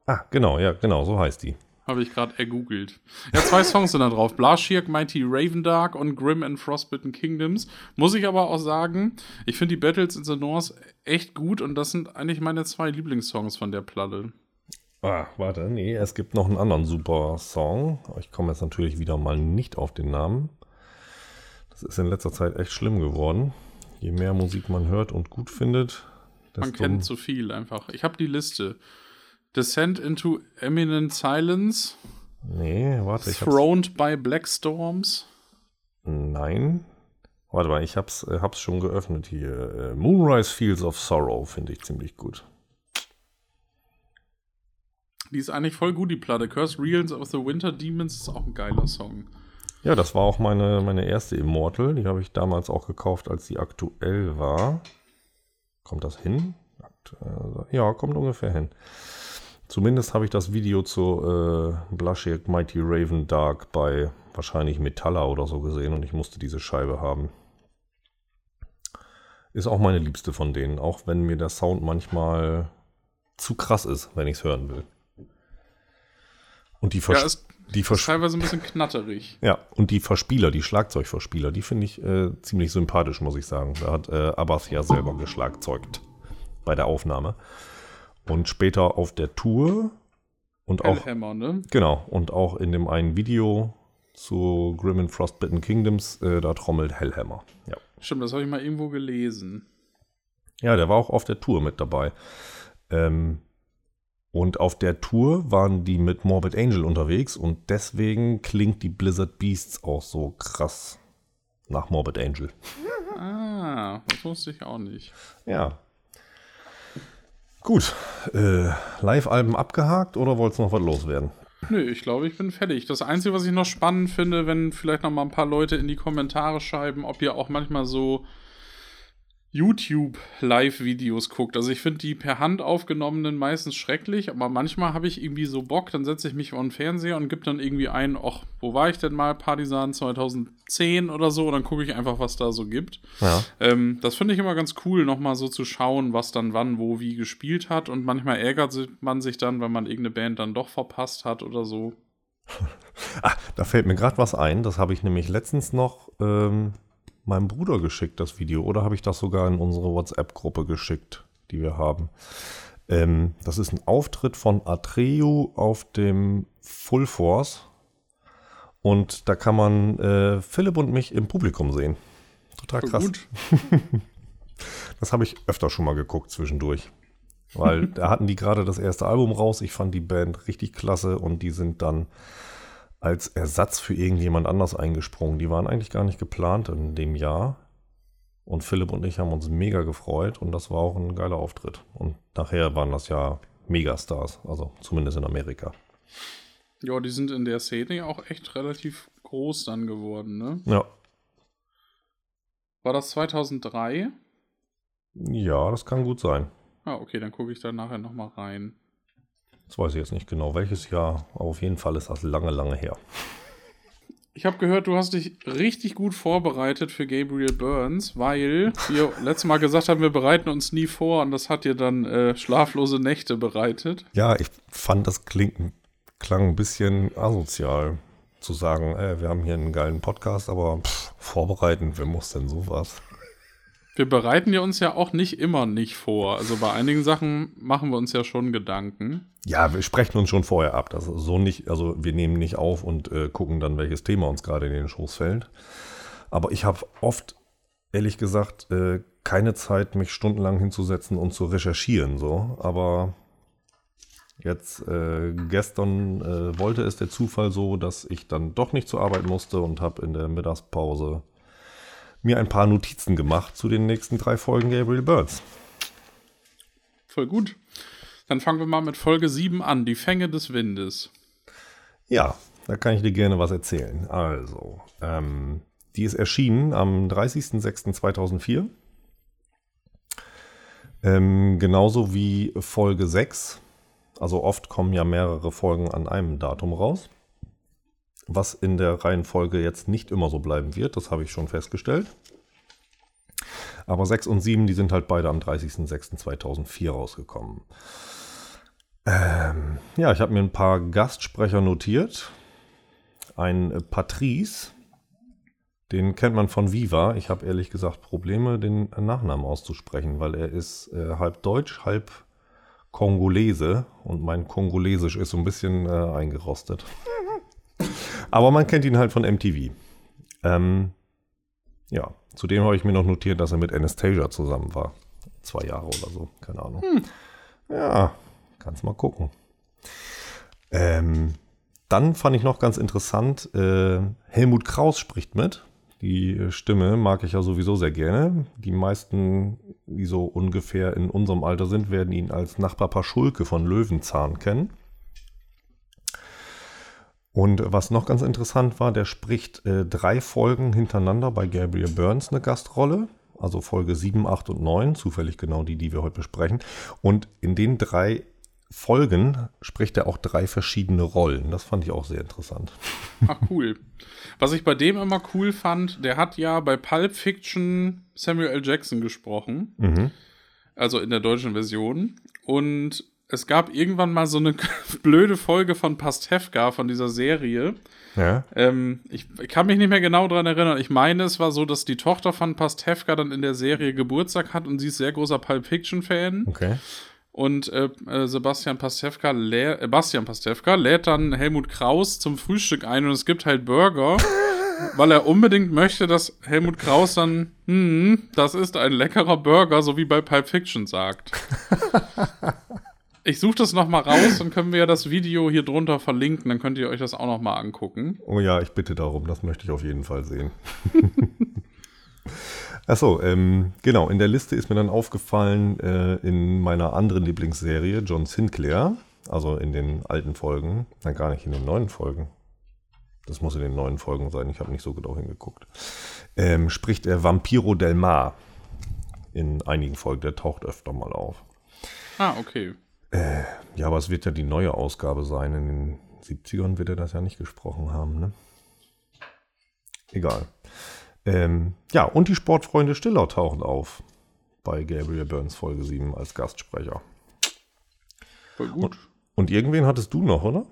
Ah, genau, ja, genau, so heißt die. habe ich gerade ergoogelt. Ja, zwei Songs sind da drauf. Blaschiak, Mighty Ravendark und Grim and Frostbitten Kingdoms. Muss ich aber auch sagen, ich finde die Battles in the North echt gut und das sind eigentlich meine zwei Lieblingssongs von der Platte. Ah, warte, nee, es gibt noch einen anderen super Song. Ich komme jetzt natürlich wieder mal nicht auf den Namen. Das ist in letzter Zeit echt schlimm geworden. Je mehr Musik man hört und gut findet, Man kennt zu viel einfach. Ich habe die Liste. Descent into Eminent Silence, Nee, warte, ich. Throned by Black Storms. Nein. Warte mal, ich hab's, äh, hab's schon geöffnet hier. Äh, Moonrise Fields of Sorrow finde ich ziemlich gut. Die ist eigentlich voll gut, die Platte. Curse Realms of the Winter Demons ist auch ein geiler Song. Ja, das war auch meine, meine erste Immortal. Die habe ich damals auch gekauft, als sie aktuell war. Kommt das hin? Ja, kommt ungefähr hin. Zumindest habe ich das Video zu äh, Blushik Mighty Raven Dark bei wahrscheinlich Metalla oder so gesehen und ich musste diese Scheibe haben. Ist auch meine liebste von denen, auch wenn mir der Sound manchmal zu krass ist, wenn ich es hören will. Und die, Vers Ja, ist, die ist Vers teilweise ein bisschen knatterig. ja, und die Verspieler, die Schlagzeugverspieler, die finde ich äh, ziemlich sympathisch, muss ich sagen. Da hat äh, Abbas ja selber geschlagzeugt bei der Aufnahme. Und später auf der Tour und auch, Hellhammer, ne? genau, und auch in dem einen Video zu Grim and Frostbitten Kingdoms, äh, da trommelt Hellhammer. Ja. Stimmt, das habe ich mal irgendwo gelesen. ja, der war auch auf der Tour mit dabei. Ähm, und auf der Tour waren die mit Morbid Angel unterwegs und deswegen klingt die Blizzard Beasts auch so krass nach Morbid Angel. Ah. Das wusste ich auch nicht. Ja. Gut. Äh, Live-Alben abgehakt oder wolltest noch was loswerden? Nö, ich glaube, ich bin fertig. Das Einzige, was ich noch spannend finde, wenn vielleicht noch mal ein paar Leute in die Kommentare schreiben, ob ihr auch manchmal so YouTube-Live-Videos guckt. Also ich finde die per Hand aufgenommenen meistens schrecklich, aber manchmal habe ich irgendwie so Bock, dann setze ich mich vor den Fernseher und gebe dann irgendwie ein, ach, wo war ich denn mal? Partisan 2010 oder so, und dann gucke ich einfach, was da so gibt. Ja. Ähm, das finde ich immer ganz cool, nochmal so zu schauen, was dann wann, wo, wie gespielt hat. Und manchmal ärgert man sich dann, wenn man irgendeine Band dann doch verpasst hat oder so. Ah, da fällt mir gerade was ein. Das habe ich nämlich letztens noch ähm, meinem Bruder geschickt, das Video. Oder habe ich das sogar in unsere WhatsApp-Gruppe geschickt, die wir haben. Ähm, das ist ein Auftritt von Atreu auf dem Full Force. Und da kann man äh, Philipp und mich im Publikum sehen. Total krass. Gut. Das habe ich öfter schon mal geguckt zwischendurch. Weil da hatten die gerade das erste Album raus. Ich fand die Band richtig klasse und die sind dann als Ersatz für irgendjemand anders eingesprungen. Die waren eigentlich gar nicht geplant in dem Jahr. Und Philipp und ich haben uns mega gefreut und das war auch ein geiler Auftritt. Und nachher waren das ja Megastars, also zumindest in Amerika. Ja, die sind in der Szene ja auch echt relativ groß dann geworden, ne? Ja. War das 2003? Ja, das kann gut sein. Ah, okay, dann gucke ich da nachher nochmal rein. Das weiß ich jetzt nicht genau, welches Jahr. Aber auf jeden Fall ist das lange, lange her. Ich habe gehört, du hast dich richtig gut vorbereitet für Gabriel Burns, weil wir letztes Mal gesagt haben, wir bereiten uns nie vor und das hat dir dann äh, schlaflose Nächte bereitet. Ja, ich fand, das klingt, klang ein bisschen asozial zu sagen, ey, wir haben hier einen geilen Podcast, aber pff, vorbereiten, wer muss denn sowas? Wir bereiten ja uns ja auch nicht immer nicht vor. Also bei einigen Sachen machen wir uns ja schon Gedanken. Ja, wir sprechen uns schon vorher ab. Das ist so nicht, also wir nehmen nicht auf und äh, gucken dann, welches Thema uns gerade in den Schoß fällt. Aber ich habe oft, ehrlich gesagt, äh, keine Zeit, mich stundenlang hinzusetzen und zu recherchieren. So, aber jetzt äh, gestern äh, wollte es der Zufall so, dass ich dann doch nicht zur Arbeit musste und habe in der Mittagspause mir ein paar Notizen gemacht zu den nächsten drei Folgen Gabriel Burns. Voll gut. Dann fangen wir mal mit Folge 7 an, die Fänge des Windes. Ja, da kann ich dir gerne was erzählen. Also, ähm, die ist erschienen am 30.06.2004. Ähm, genauso wie Folge 6. Also oft kommen ja mehrere Folgen an einem Datum raus. Was in der Reihenfolge jetzt nicht immer so bleiben wird, das habe ich schon festgestellt. Aber 6 und 7, die sind halt beide am 30.06.2004 rausgekommen. Ähm, ja, ich habe mir ein paar Gastsprecher notiert. Ein äh, Patrice, den kennt man von Viva. Ich habe ehrlich gesagt Probleme, den Nachnamen auszusprechen, weil er ist äh, halb deutsch, halb Kongolese und mein Kongolesisch ist so ein bisschen äh, eingerostet. Aber man kennt ihn halt von MTV. Ähm, ja, zudem habe ich mir noch notiert, dass er mit Anastasia zusammen war. Zwei Jahre oder so, keine Ahnung. Ja, kannst mal gucken. Ähm, dann fand ich noch ganz interessant, äh, Helmut Kraus spricht mit. Die Stimme mag ich ja sowieso sehr gerne. Die meisten, die so ungefähr in unserem Alter sind, werden ihn als Nachbar Paschulke von Löwenzahn kennen. Und was noch ganz interessant war, der spricht äh, drei Folgen hintereinander bei Gabriel Burns eine Gastrolle. Also Folge 7, 8 und 9, zufällig genau die, die wir heute besprechen. Und in den drei Folgen spricht er auch drei verschiedene Rollen. Das fand ich auch sehr interessant. Ach, cool. Was ich bei dem immer cool fand, der hat ja bei Pulp Fiction Samuel L. Jackson gesprochen. Mhm. Also in der deutschen Version. Und es gab irgendwann mal so eine blöde Folge von Pastewka, von dieser Serie. Ja. Ähm, ich, ich kann mich nicht mehr genau daran erinnern. Ich meine, es war so, dass die Tochter von Pastewka dann in der Serie Geburtstag hat und sie ist sehr großer Pulp Fiction-Fan. Okay. Und äh, äh, Sebastian Pastewka, lä äh, Bastian Pastewka lädt dann Helmut Kraus zum Frühstück ein und es gibt halt Burger, weil er unbedingt möchte, dass Helmut Kraus dann, hm, das ist ein leckerer Burger, so wie bei Pulp Fiction sagt. Ich suche das nochmal raus, dann können wir ja das Video hier drunter verlinken, dann könnt ihr euch das auch nochmal angucken. Oh ja, ich bitte darum, das möchte ich auf jeden Fall sehen. Achso, ähm, genau. In der Liste ist mir dann aufgefallen, äh, in meiner anderen Lieblingsserie, John Sinclair, also in den alten Folgen, nein, gar nicht in den neuen Folgen. Das muss in den neuen Folgen sein, ich habe nicht so genau hingeguckt. Ähm, spricht er Vampiro del Mar in einigen Folgen, der taucht öfter mal auf. Ah, okay. Äh, ja, aber es wird ja die neue Ausgabe sein. In den 70ern wird er das ja nicht gesprochen haben, ne? Egal. Ähm, ja, und die Sportfreunde Stiller tauchen auf bei Gabriel Burns Folge 7 als Gastsprecher. Voll gut. Und, und irgendwen hattest du noch, oder?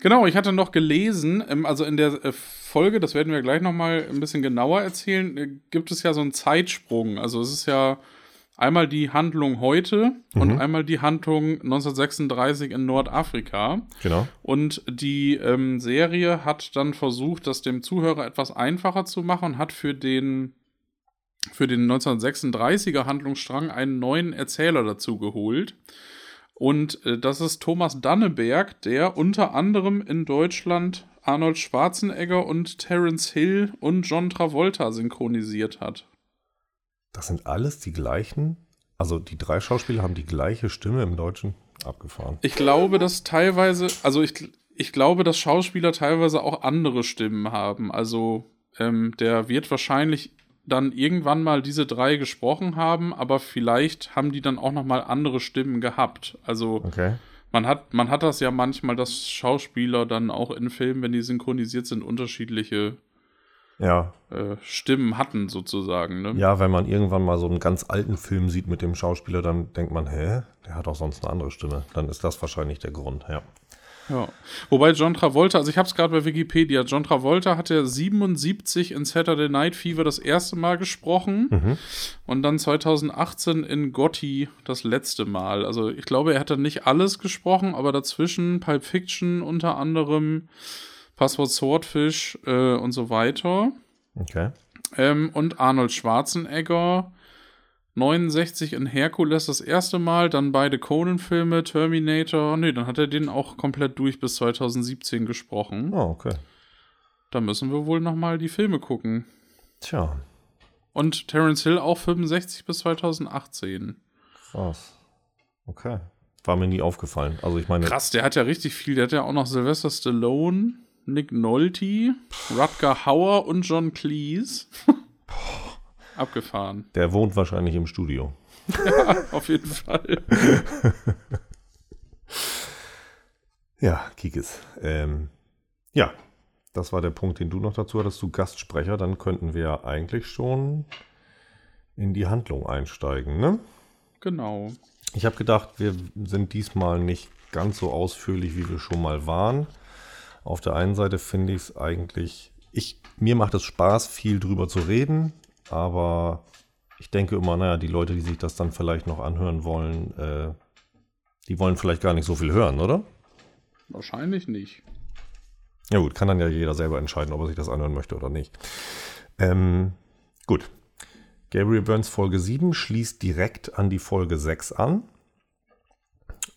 Genau, ich hatte noch gelesen, ähm, also in der äh, Folge, das werden wir gleich nochmal ein bisschen genauer erzählen, äh, gibt es ja so einen Zeitsprung. Also es ist ja einmal die Handlung heute mhm. und einmal die Handlung 1936 in Nordafrika. Genau. Und die ähm, Serie hat dann versucht, das dem Zuhörer etwas einfacher zu machen und hat für den für den 1936er Handlungsstrang einen neuen Erzähler dazu geholt. Und äh, das ist Thomas Danneberg, der unter anderem in Deutschland Arnold Schwarzenegger und Terence Hill und John Travolta synchronisiert hat. Das sind alles die gleichen. Also die drei Schauspieler haben die gleiche Stimme im Deutschen abgefahren. Ich glaube, dass teilweise, also ich, ich glaube, dass Schauspieler teilweise auch andere Stimmen haben. Also ähm, der wird wahrscheinlich dann irgendwann mal diese drei gesprochen haben, aber vielleicht haben die dann auch noch mal andere Stimmen gehabt. Also okay. man hat man hat das ja manchmal, dass Schauspieler dann auch in Filmen, wenn die synchronisiert sind, unterschiedliche ja. äh, Stimmen hatten sozusagen. Ne? Ja, wenn man irgendwann mal so einen ganz alten Film sieht mit dem Schauspieler, dann denkt man, hä, der hat auch sonst eine andere Stimme. Dann ist das wahrscheinlich der Grund, ja. Ja. Wobei John Travolta, also ich habe es gerade bei Wikipedia, John Travolta hat ja 77 in Saturday Night Fever das erste Mal gesprochen mhm. und dann 2018 in Gotti das letzte Mal. Also ich glaube, er hat dann nicht alles gesprochen, aber dazwischen Pulp Fiction unter anderem, Passwort Swordfish äh, und so weiter. Okay. Ähm, und Arnold Schwarzenegger 69 in Herkules das erste Mal, dann beide Conan-Filme, Terminator. Nee, dann hat er den auch komplett durch bis 2017 gesprochen. Oh, okay. Da müssen wir wohl nochmal die Filme gucken. Tja. Und Terence Hill auch 65 bis 2018. Krass. Okay. War mir nie aufgefallen. Also ich meine. Krass, der hat ja richtig viel. Der hat ja auch noch Sylvester Stallone, Nick Nolte, Rutger Hauer und John Cleese. Abgefahren. Der wohnt wahrscheinlich im Studio. Ja, auf jeden Fall. ja, Kikis. Ähm, ja, das war der Punkt, den du noch dazu hattest, du Gastsprecher. Dann könnten wir eigentlich schon in die Handlung einsteigen, ne? Genau. Ich habe gedacht, wir sind diesmal nicht ganz so ausführlich, wie wir schon mal waren. Auf der einen Seite finde ich es eigentlich, ich, mir macht es Spaß, viel drüber zu reden. Aber ich denke immer, naja, die Leute, die sich das dann vielleicht noch anhören wollen, äh, die wollen vielleicht gar nicht so viel hören, oder? Wahrscheinlich nicht. Ja gut, kann dann ja jeder selber entscheiden, ob er sich das anhören möchte oder nicht. Ähm, gut. Gabriel Burns Folge 7 schließt direkt an die Folge 6 an.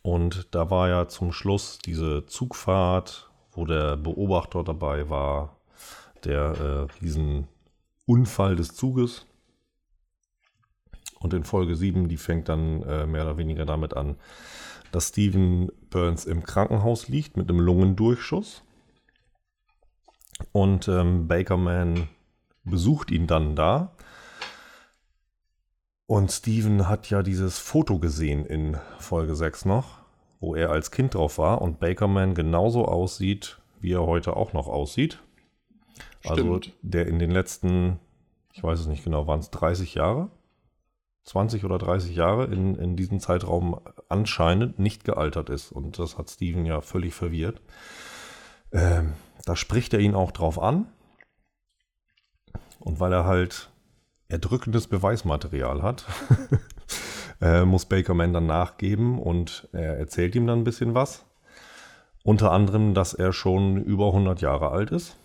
Und da war ja zum Schluss diese Zugfahrt, wo der Beobachter dabei war, der äh, riesen Unfall des Zuges. Und in Folge 7, die fängt dann äh, mehr oder weniger damit an, dass Steven Burns im Krankenhaus liegt mit einem Lungendurchschuss. Und ähm, Bakerman besucht ihn dann da. Und Steven hat ja dieses Foto gesehen in Folge 6 noch, wo er als Kind drauf war und Bakerman genauso aussieht, wie er heute auch noch aussieht. Also der in den letzten, ich weiß es nicht genau, waren es 30 Jahre? 20 oder 30 Jahre in, in diesem Zeitraum anscheinend nicht gealtert ist. Und das hat Steven ja völlig verwirrt. Ähm, da spricht er ihn auch drauf an. Und weil er halt erdrückendes Beweismaterial hat, äh, muss Bakerman dann nachgeben und er erzählt ihm dann ein bisschen was. Unter anderem, dass er schon über 100 Jahre alt ist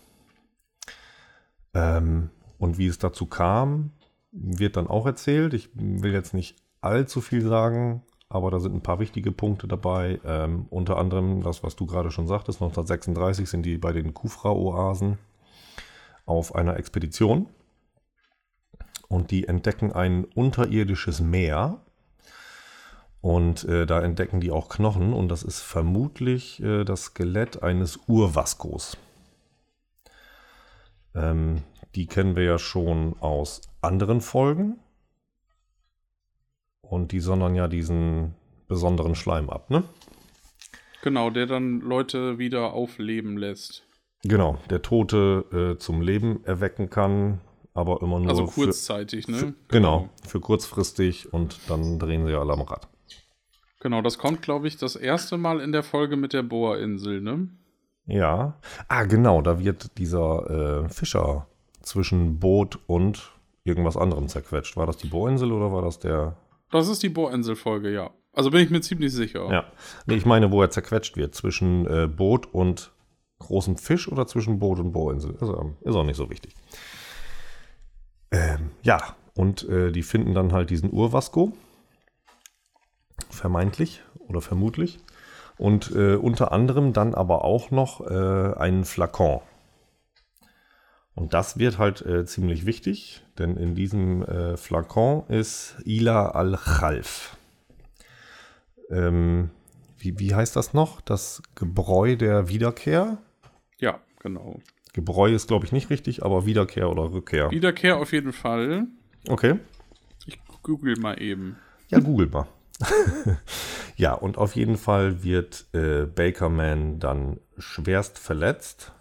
ähm, und wie es dazu kam, wird dann auch erzählt. Ich will jetzt nicht allzu viel sagen, aber da sind ein paar wichtige Punkte dabei. Ähm, unter anderem das, was du gerade schon sagtest, 1936 sind die bei den Kufra-Oasen auf einer Expedition. und die entdecken ein unterirdisches Meer. Und äh, da entdecken die auch Knochen und das ist vermutlich äh, das Skelett eines Urvaskos. Ähm, die kennen wir ja schon aus anderen Folgen. Und die sondern ja diesen besonderen Schleim ab, ne? Genau, der dann Leute wieder aufleben lässt. Genau, der Tote äh, zum Leben erwecken kann, aber immer nur. Also kurzzeitig, für, ne? Für, genau. genau, für kurzfristig und dann drehen sie alle am Rad. Genau, das kommt, glaube ich, das erste Mal in der Folge mit der Bohrinsel, ne? Ja. Ah, genau, da wird dieser äh, Fischer zwischen Boot und irgendwas anderem zerquetscht. War das die Bohrinsel oder war das der. Das ist die Bohrinsel-Folge, ja. Also bin ich mir ziemlich sicher. Ja. Nee, ich meine, wo er zerquetscht wird. Zwischen äh, Boot und großem Fisch oder zwischen Boot und Bohrinsel. Ist, ähm, ist auch nicht so wichtig. Ähm, ja, und äh, die finden dann halt diesen Urvasko. Vermeintlich oder vermutlich. Und äh, unter anderem dann aber auch noch äh, einen Flakon. Und das wird halt äh, ziemlich wichtig, denn in diesem äh, Flakon ist Ila al-Khalf. Ähm, wie, wie heißt das noch? Das Gebräu der Wiederkehr? Ja, genau. Gebräu ist, glaube ich, nicht richtig, aber Wiederkehr oder Rückkehr. Wiederkehr auf jeden Fall. Okay. Ich google mal eben. Ja, google mal. ja, und auf jeden Fall wird äh, Bakerman dann schwerst verletzt.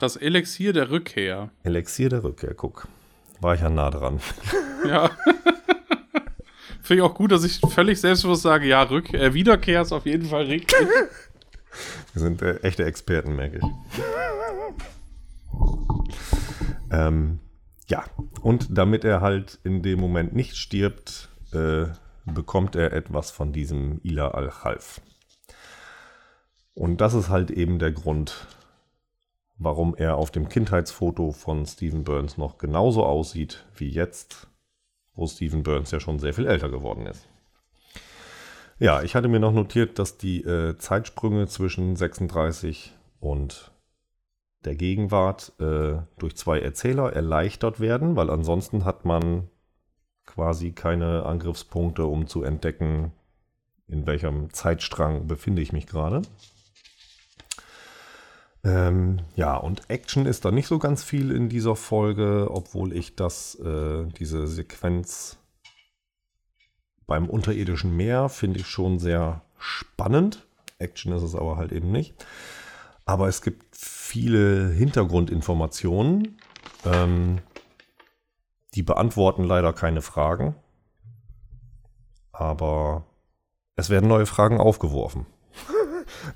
Das Elixier der Rückkehr. Elixier der Rückkehr, guck. War ich ja nah dran. Ja. Finde ich auch gut, dass ich völlig selbstbewusst sage, ja, Rück äh, Wiederkehr ist auf jeden Fall richtig. Wir sind äh, echte Experten, merke ich. ähm, ja, und damit er halt in dem Moment nicht stirbt, äh, bekommt er etwas von diesem Ila al-Khalf. Und das ist halt eben der Grund, warum er auf dem Kindheitsfoto von Stephen Burns noch genauso aussieht wie jetzt, wo Stephen Burns ja schon sehr viel älter geworden ist. Ja, ich hatte mir noch notiert, dass die äh, Zeitsprünge zwischen 36 und der Gegenwart äh, durch zwei Erzähler erleichtert werden, weil ansonsten hat man quasi keine Angriffspunkte, um zu entdecken, in welchem Zeitstrang befinde ich mich gerade. Ähm, ja, und Action ist da nicht so ganz viel in dieser Folge, obwohl ich das, äh, diese Sequenz beim unterirdischen Meer finde ich schon sehr spannend. Action ist es aber halt eben nicht. Aber es gibt viele Hintergrundinformationen. Ähm, die beantworten leider keine Fragen. Aber es werden neue Fragen aufgeworfen.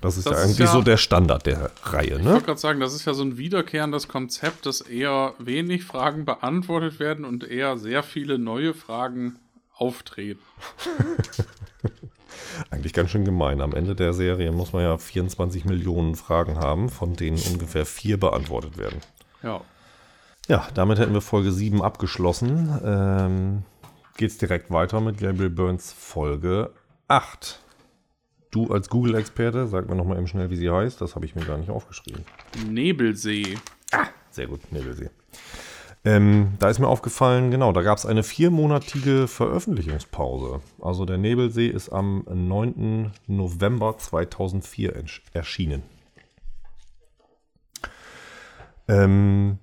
Das ist das ja eigentlich ja, so der Standard der Reihe. Ne? Ich wollte gerade sagen, das ist ja so ein wiederkehrendes Konzept, dass eher wenig Fragen beantwortet werden und eher sehr viele neue Fragen auftreten. Eigentlich ganz schön gemein. Am Ende der Serie muss man ja 24 Millionen Fragen haben, von denen ungefähr vier beantwortet werden. Ja. Ja, damit hätten wir Folge 7 abgeschlossen. Ähm, geht's direkt weiter mit Gabriel Burns Folge 8. Du als Google-Experte, sag mir nochmal eben schnell, wie sie heißt. Das habe ich mir gar nicht aufgeschrieben. Nebelsee. Ah, sehr gut, Nebelsee. Ähm, da ist mir aufgefallen, genau, da gab es eine viermonatige Veröffentlichungspause. Also der Nebelsee ist am 9. November 2004 erschienen. Ähm,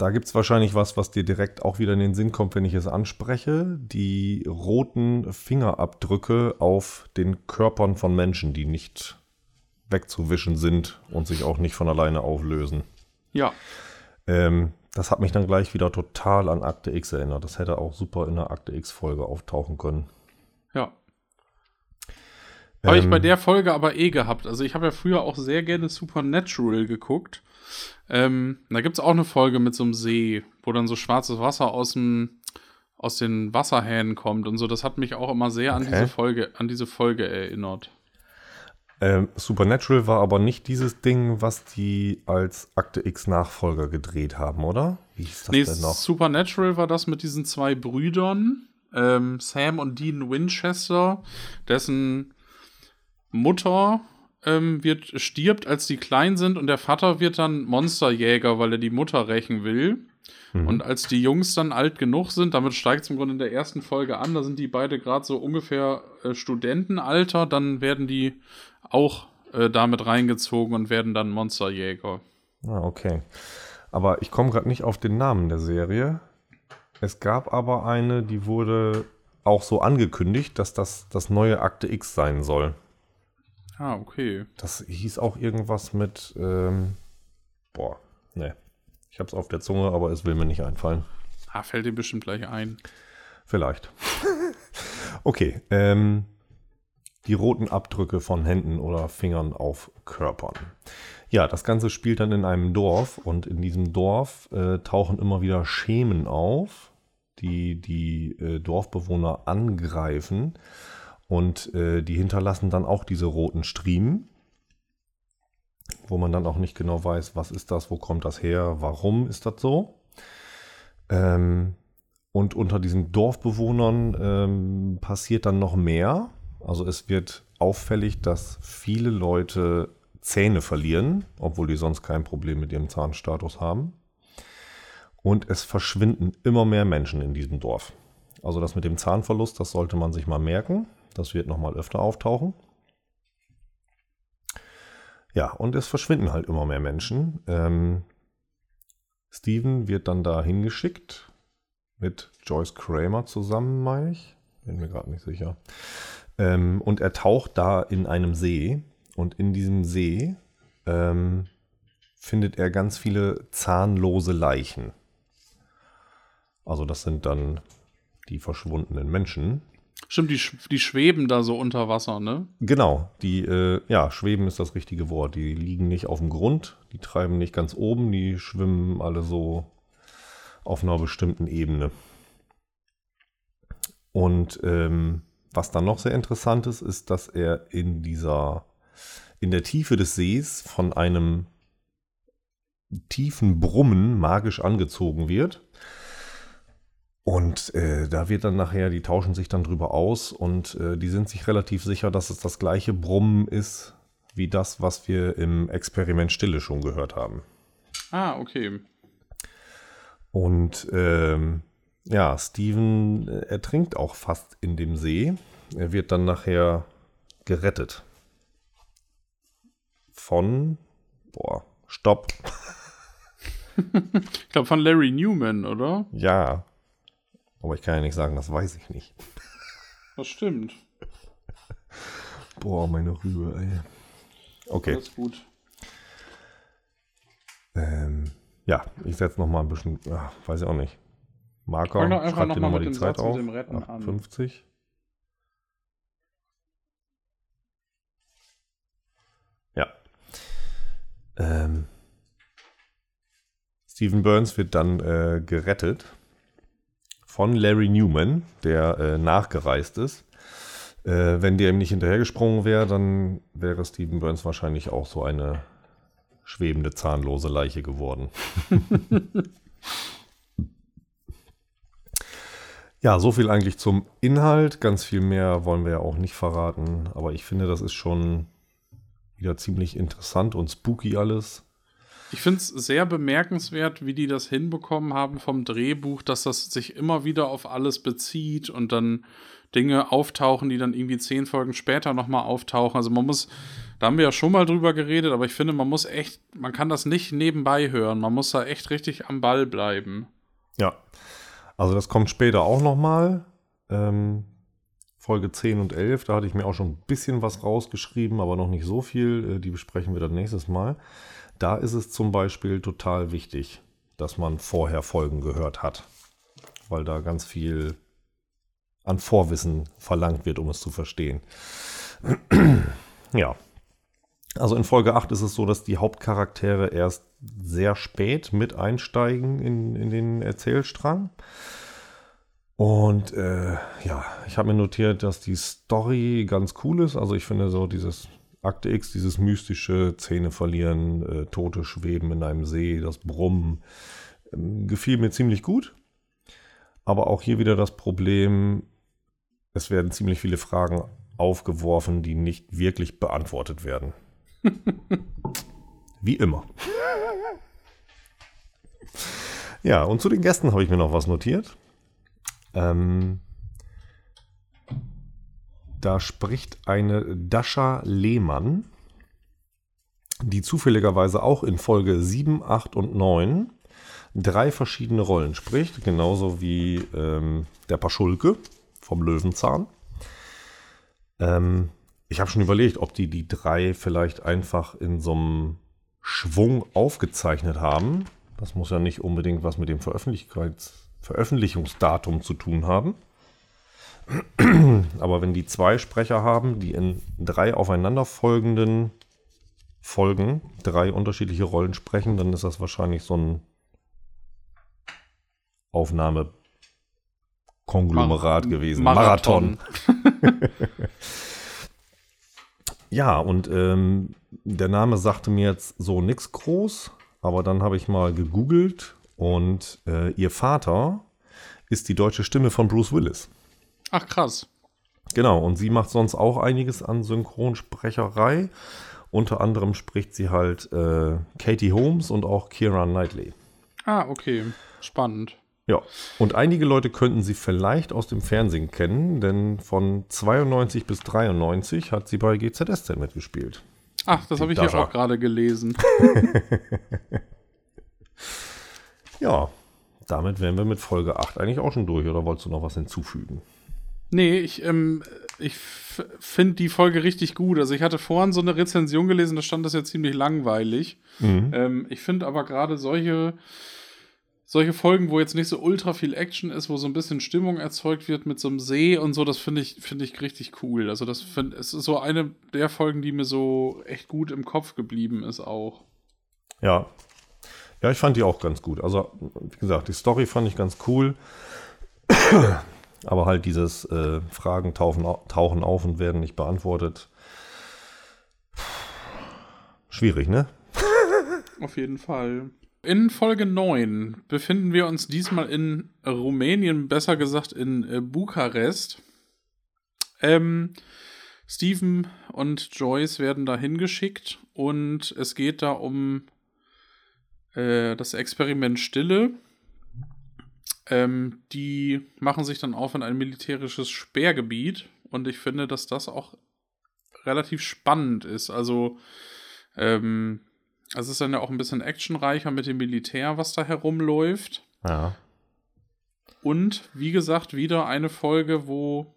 da gibt es wahrscheinlich was, was dir direkt auch wieder in den Sinn kommt, wenn ich es anspreche. Die roten Fingerabdrücke auf den Körpern von Menschen, die nicht wegzuwischen sind und sich auch nicht von alleine auflösen. Ja. Ähm, das hat mich dann gleich wieder total an Akte X erinnert. Das hätte auch super in der Akte X-Folge auftauchen können. Ja. Habe ähm, ich bei der Folge aber eh gehabt. Also ich habe ja früher auch sehr gerne Supernatural geguckt. Ähm, da gibt es auch eine Folge mit so einem See, wo dann so schwarzes Wasser aus dem aus den Wasserhähnen kommt und so. Das hat mich auch immer sehr okay. an diese Folge, an diese Folge erinnert. Ähm, Supernatural war aber nicht dieses Ding, was die als Akte X Nachfolger gedreht haben, oder? Wie hieß das nee, denn noch? Supernatural war das mit diesen zwei Brüdern, ähm, Sam und Dean Winchester, dessen Mutter ähm, wird, stirbt, als die klein sind und der Vater wird dann Monsterjäger, weil er die Mutter rächen will. Mhm. Und als die Jungs dann alt genug sind, damit steigt es im Grunde in der ersten Folge an, da sind die beide gerade so ungefähr äh, Studentenalter, dann werden die auch äh, damit reingezogen und werden dann Monsterjäger. Ah, okay. Aber ich komme gerade nicht auf den Namen der Serie. Es gab aber eine, die wurde auch so angekündigt, dass das das neue Akte X sein soll. Ah, okay. Das hieß auch irgendwas mit, ähm, boah, ne. Ich hab's auf der Zunge, aber es will mir nicht einfallen. Ah, fällt dir bestimmt gleich ein. Vielleicht. okay, ähm, die roten Abdrücke von Händen oder Fingern auf Körpern. Ja, das Ganze spielt dann in einem Dorf und in diesem Dorf äh, tauchen immer wieder Schemen auf, die die äh, Dorfbewohner angreifen und äh, die hinterlassen dann auch diese roten Striemen, wo man dann auch nicht genau weiß, was ist das, wo kommt das her, warum ist das so. Ähm, und unter diesen Dorfbewohnern ähm, passiert dann noch mehr. Also es wird auffällig, dass viele Leute Zähne verlieren, obwohl die sonst kein Problem mit ihrem Zahnstatus haben. Und es verschwinden immer mehr Menschen in diesem Dorf. Also das mit dem Zahnverlust, das sollte man sich mal merken. Das wird nochmal öfter auftauchen. Ja, und es verschwinden halt immer mehr Menschen. Ähm, Steven wird dann da hingeschickt mit Joyce Kramer zusammen, meine ich. Bin mir gerade nicht sicher. Ähm, und er taucht da in einem See. Und in diesem See ähm, findet er ganz viele zahnlose Leichen. Also das sind dann die verschwundenen Menschen. Stimmt, die, die schweben da so unter Wasser, ne? Genau, die, äh, ja, schweben ist das richtige Wort. Die liegen nicht auf dem Grund, die treiben nicht ganz oben, die schwimmen alle so auf einer bestimmten Ebene. Und ähm, was dann noch sehr interessant ist, ist, dass er in dieser, in der Tiefe des Sees von einem tiefen Brummen magisch angezogen wird. Und äh, da wird dann nachher, die tauschen sich dann drüber aus und äh, die sind sich relativ sicher, dass es das gleiche Brummen ist, wie das, was wir im Experiment Stille schon gehört haben. Ah, okay. Und ähm, ja, Steven äh, ertrinkt auch fast in dem See. Er wird dann nachher gerettet. Von, boah, stopp. ich glaube von Larry Newman, oder? Ja, aber ich kann ja nicht sagen, das weiß ich nicht. Das stimmt. Boah, meine Rübe, ey. Okay. Alles gut. Ähm, ja, ich setze noch mal ein bisschen, ach, weiß ich auch nicht. Marker, schreib dir nochmal die Zeit auf. 50. Ja. Ähm, Steven Burns wird dann äh, gerettet von Larry Newman, der äh, nachgereist ist. Äh, wenn der ihm nicht hinterhergesprungen wäre, dann wäre Steven Burns wahrscheinlich auch so eine schwebende, zahnlose Leiche geworden. ja, so viel eigentlich zum Inhalt. Ganz viel mehr wollen wir ja auch nicht verraten. Aber ich finde, das ist schon wieder ziemlich interessant und spooky alles. Ich finde es sehr bemerkenswert, wie die das hinbekommen haben vom Drehbuch, dass das sich immer wieder auf alles bezieht und dann Dinge auftauchen, die dann irgendwie zehn Folgen später nochmal auftauchen. Also man muss, da haben wir ja schon mal drüber geredet, aber ich finde, man muss echt, man kann das nicht nebenbei hören. Man muss da echt richtig am Ball bleiben. Ja. Also das kommt später auch nochmal. Ähm, Folge 10 und 11, da hatte ich mir auch schon ein bisschen was rausgeschrieben, aber noch nicht so viel. Äh, die besprechen wir dann nächstes Mal. Da ist es zum Beispiel total wichtig, dass man vorher Folgen gehört hat, weil da ganz viel an Vorwissen verlangt wird, um es zu verstehen. ja. Also in Folge 8 ist es so, dass die Hauptcharaktere erst sehr spät mit einsteigen in, in den Erzählstrang. Und äh, ja, ich habe mir notiert, dass die Story ganz cool ist. Also ich finde so dieses Akte X, dieses mystische Zähne verlieren, äh, Tote schweben in einem See, das Brummen, ähm, gefiel mir ziemlich gut. Aber auch hier wieder das Problem, es werden ziemlich viele Fragen aufgeworfen, die nicht wirklich beantwortet werden. Wie immer. Ja, und zu den Gästen habe ich mir noch was notiert. Ähm, da spricht eine Dasha Lehmann, die zufälligerweise auch in Folge 7, 8 und 9 drei verschiedene Rollen spricht, genauso wie ähm, der Paschulke vom Löwenzahn. Ähm, ich habe schon überlegt, ob die die drei vielleicht einfach in so einem Schwung aufgezeichnet haben. Das muss ja nicht unbedingt was mit dem Veröffentlichungsdatum zu tun haben. Aber wenn die zwei Sprecher haben, die in drei aufeinanderfolgenden Folgen drei unterschiedliche Rollen sprechen, dann ist das wahrscheinlich so ein Aufnahmekonglomerat Mar gewesen. Marathon. Marathon. ja, und ähm, der Name sagte mir jetzt so nichts groß, aber dann habe ich mal gegoogelt und äh, ihr Vater ist die deutsche Stimme von Bruce Willis. Ach krass. Genau, und sie macht sonst auch einiges an Synchronsprecherei. Unter anderem spricht sie halt äh, Katie Holmes und auch Kira Knightley. Ah, okay. Spannend. Ja, und einige Leute könnten sie vielleicht aus dem Fernsehen kennen, denn von 92 bis 93 hat sie bei GZSZ mitgespielt. Ach, das habe ich ja auch gerade gelesen. ja, damit wären wir mit Folge 8 eigentlich auch schon durch, oder wolltest du noch was hinzufügen? Nee, ich, ähm, ich finde die Folge richtig gut. Also ich hatte vorhin so eine Rezension gelesen, da stand das ja ziemlich langweilig. Mhm. Ähm, ich finde aber gerade solche, solche Folgen, wo jetzt nicht so ultra viel Action ist, wo so ein bisschen Stimmung erzeugt wird mit so einem See und so, das finde ich, finde ich richtig cool. Also das finde, es ist so eine der Folgen, die mir so echt gut im Kopf geblieben ist auch. Ja. Ja, ich fand die auch ganz gut. Also, wie gesagt, die Story fand ich ganz cool. Aber halt dieses äh, Fragen tauchen, tauchen auf und werden nicht beantwortet. Schwierig, ne? Auf jeden Fall. In Folge 9 befinden wir uns diesmal in Rumänien, besser gesagt in äh, Bukarest. Ähm, Steven und Joyce werden da hingeschickt und es geht da um äh, das Experiment Stille. Ähm, die machen sich dann auf in ein militärisches Sperrgebiet und ich finde, dass das auch relativ spannend ist. Also, ähm, es ist dann ja auch ein bisschen actionreicher mit dem Militär, was da herumläuft. Ja. Und wie gesagt, wieder eine Folge, wo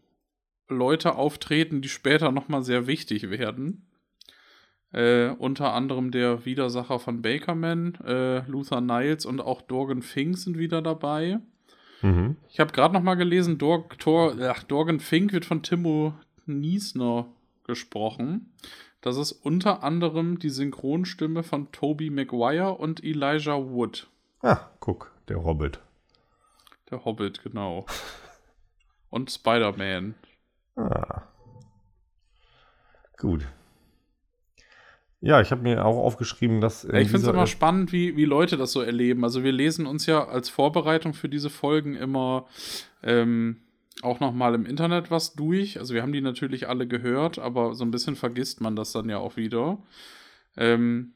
Leute auftreten, die später nochmal sehr wichtig werden. Äh, unter anderem der Widersacher von Bakerman, äh, Luther Niles und auch Dorgan Fink sind wieder dabei. Mhm. Ich habe gerade noch mal gelesen, Dor Tor, ach, Dorgan Fink wird von Timo Niesner gesprochen. Das ist unter anderem die Synchronstimme von Toby Maguire und Elijah Wood. Ah, guck, der Hobbit. Der Hobbit, genau. und Spider-Man. Ah. Gut. Ja, ich habe mir auch aufgeschrieben, dass. ich finde es immer spannend, wie, wie Leute das so erleben. Also, wir lesen uns ja als Vorbereitung für diese Folgen immer ähm, auch nochmal im Internet was durch. Also, wir haben die natürlich alle gehört, aber so ein bisschen vergisst man das dann ja auch wieder. Ähm,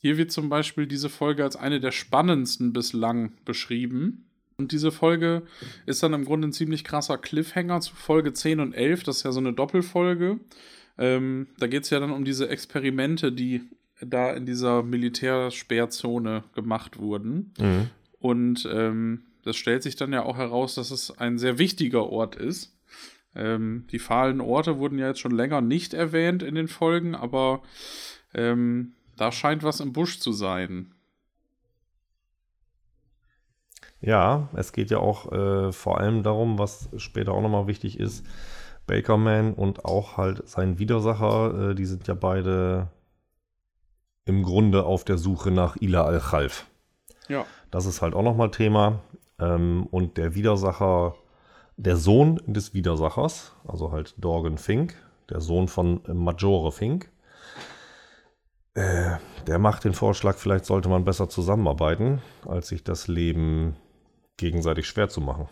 hier wird zum Beispiel diese Folge als eine der spannendsten bislang beschrieben. Und diese Folge ist dann im Grunde ein ziemlich krasser Cliffhanger zu Folge 10 und 11. Das ist ja so eine Doppelfolge. Ähm, da geht es ja dann um diese Experimente, die da in dieser Militärsperrzone gemacht wurden. Mhm. Und ähm, das stellt sich dann ja auch heraus, dass es ein sehr wichtiger Ort ist. Ähm, die fahlen Orte wurden ja jetzt schon länger nicht erwähnt in den Folgen, aber ähm, da scheint was im Busch zu sein. Ja, es geht ja auch äh, vor allem darum, was später auch nochmal wichtig ist, Bakerman und auch halt sein Widersacher, äh, die sind ja beide im Grunde auf der Suche nach Ila al-Khalf. Ja. Das ist halt auch nochmal Thema. Ähm, und der Widersacher, der Sohn des Widersachers, also halt Dorgan Fink, der Sohn von Majore Fink, äh, der macht den Vorschlag, vielleicht sollte man besser zusammenarbeiten, als sich das Leben gegenseitig schwer zu machen.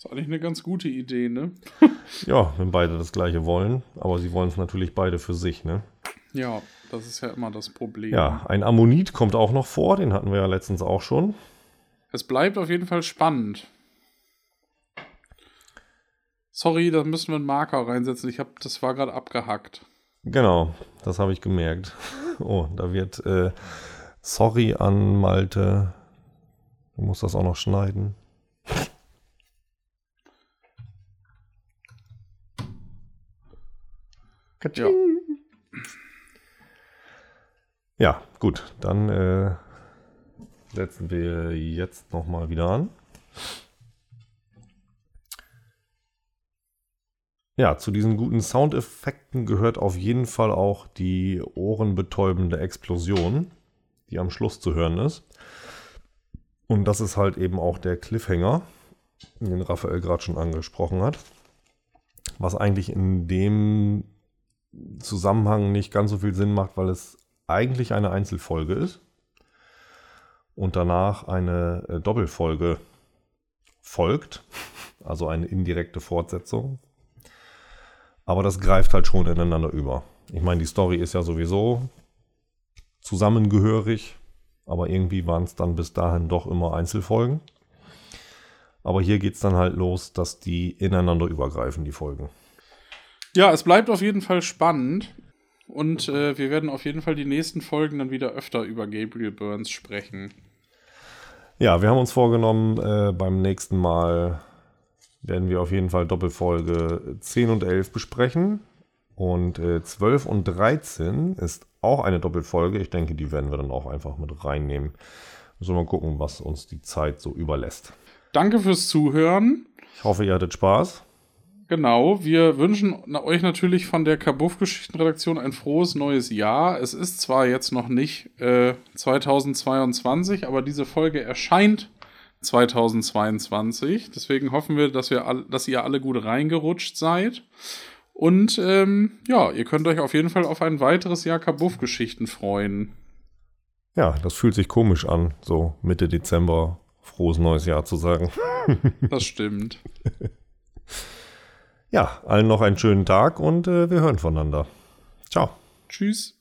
Das ist eigentlich eine ganz gute Idee, ne? ja, wenn beide das gleiche wollen, aber sie wollen es natürlich beide für sich, ne? Ja, das ist ja immer das Problem. Ja, ein Ammonit kommt auch noch vor, den hatten wir ja letztens auch schon. Es bleibt auf jeden Fall spannend. Sorry, da müssen wir einen Marker reinsetzen. Ich habe, das war gerade abgehackt. Genau, das habe ich gemerkt. Oh, da wird äh, Sorry an Malte. Du musst das auch noch schneiden. Ja. ja, gut, dann äh, setzen wir jetzt nochmal wieder an. Ja, zu diesen guten Soundeffekten gehört auf jeden Fall auch die ohrenbetäubende Explosion, die am Schluss zu hören ist. Und das ist halt eben auch der Cliffhanger, den Raphael gerade schon angesprochen hat. Was eigentlich in dem Zusammenhang nicht ganz so viel Sinn macht, weil es eigentlich eine Einzelfolge ist und danach eine äh, Doppelfolge folgt, also eine indirekte Fortsetzung. Aber das greift halt schon ineinander über. Ich meine, die Story ist ja sowieso zusammengehörig, aber irgendwie waren es dann bis dahin doch immer Einzelfolgen. Aber hier geht es dann halt los, dass die ineinander übergreifen, die Folgen. Ja, es bleibt auf jeden Fall spannend. Und äh, wir werden auf jeden Fall die nächsten Folgen dann wieder öfter über Gabriel Burns sprechen. Ja, wir haben uns vorgenommen, äh, beim nächsten Mal werden wir auf jeden Fall Doppelfolge 10 und 11 besprechen. Und äh, 12 und 13 ist auch eine Doppelfolge. Ich denke, die werden wir dann auch einfach mit reinnehmen. Müssen wir mal gucken, was uns die Zeit so überlässt. Danke fürs Zuhören. Ich hoffe, ihr hattet Spaß. Genau, wir wünschen euch natürlich von der Kabuff-Geschichtenredaktion ein frohes neues Jahr. Es ist zwar jetzt noch nicht äh, 2022, aber diese Folge erscheint 2022. Deswegen hoffen wir, dass, wir all, dass ihr alle gut reingerutscht seid. Und ähm, ja, ihr könnt euch auf jeden Fall auf ein weiteres Jahr Kabuff-Geschichten freuen. Ja, das fühlt sich komisch an, so Mitte Dezember frohes neues Jahr zu sagen. das stimmt. ja, allen noch einen schönen Tag und äh, wir hören voneinander. Ciao. Tschüss.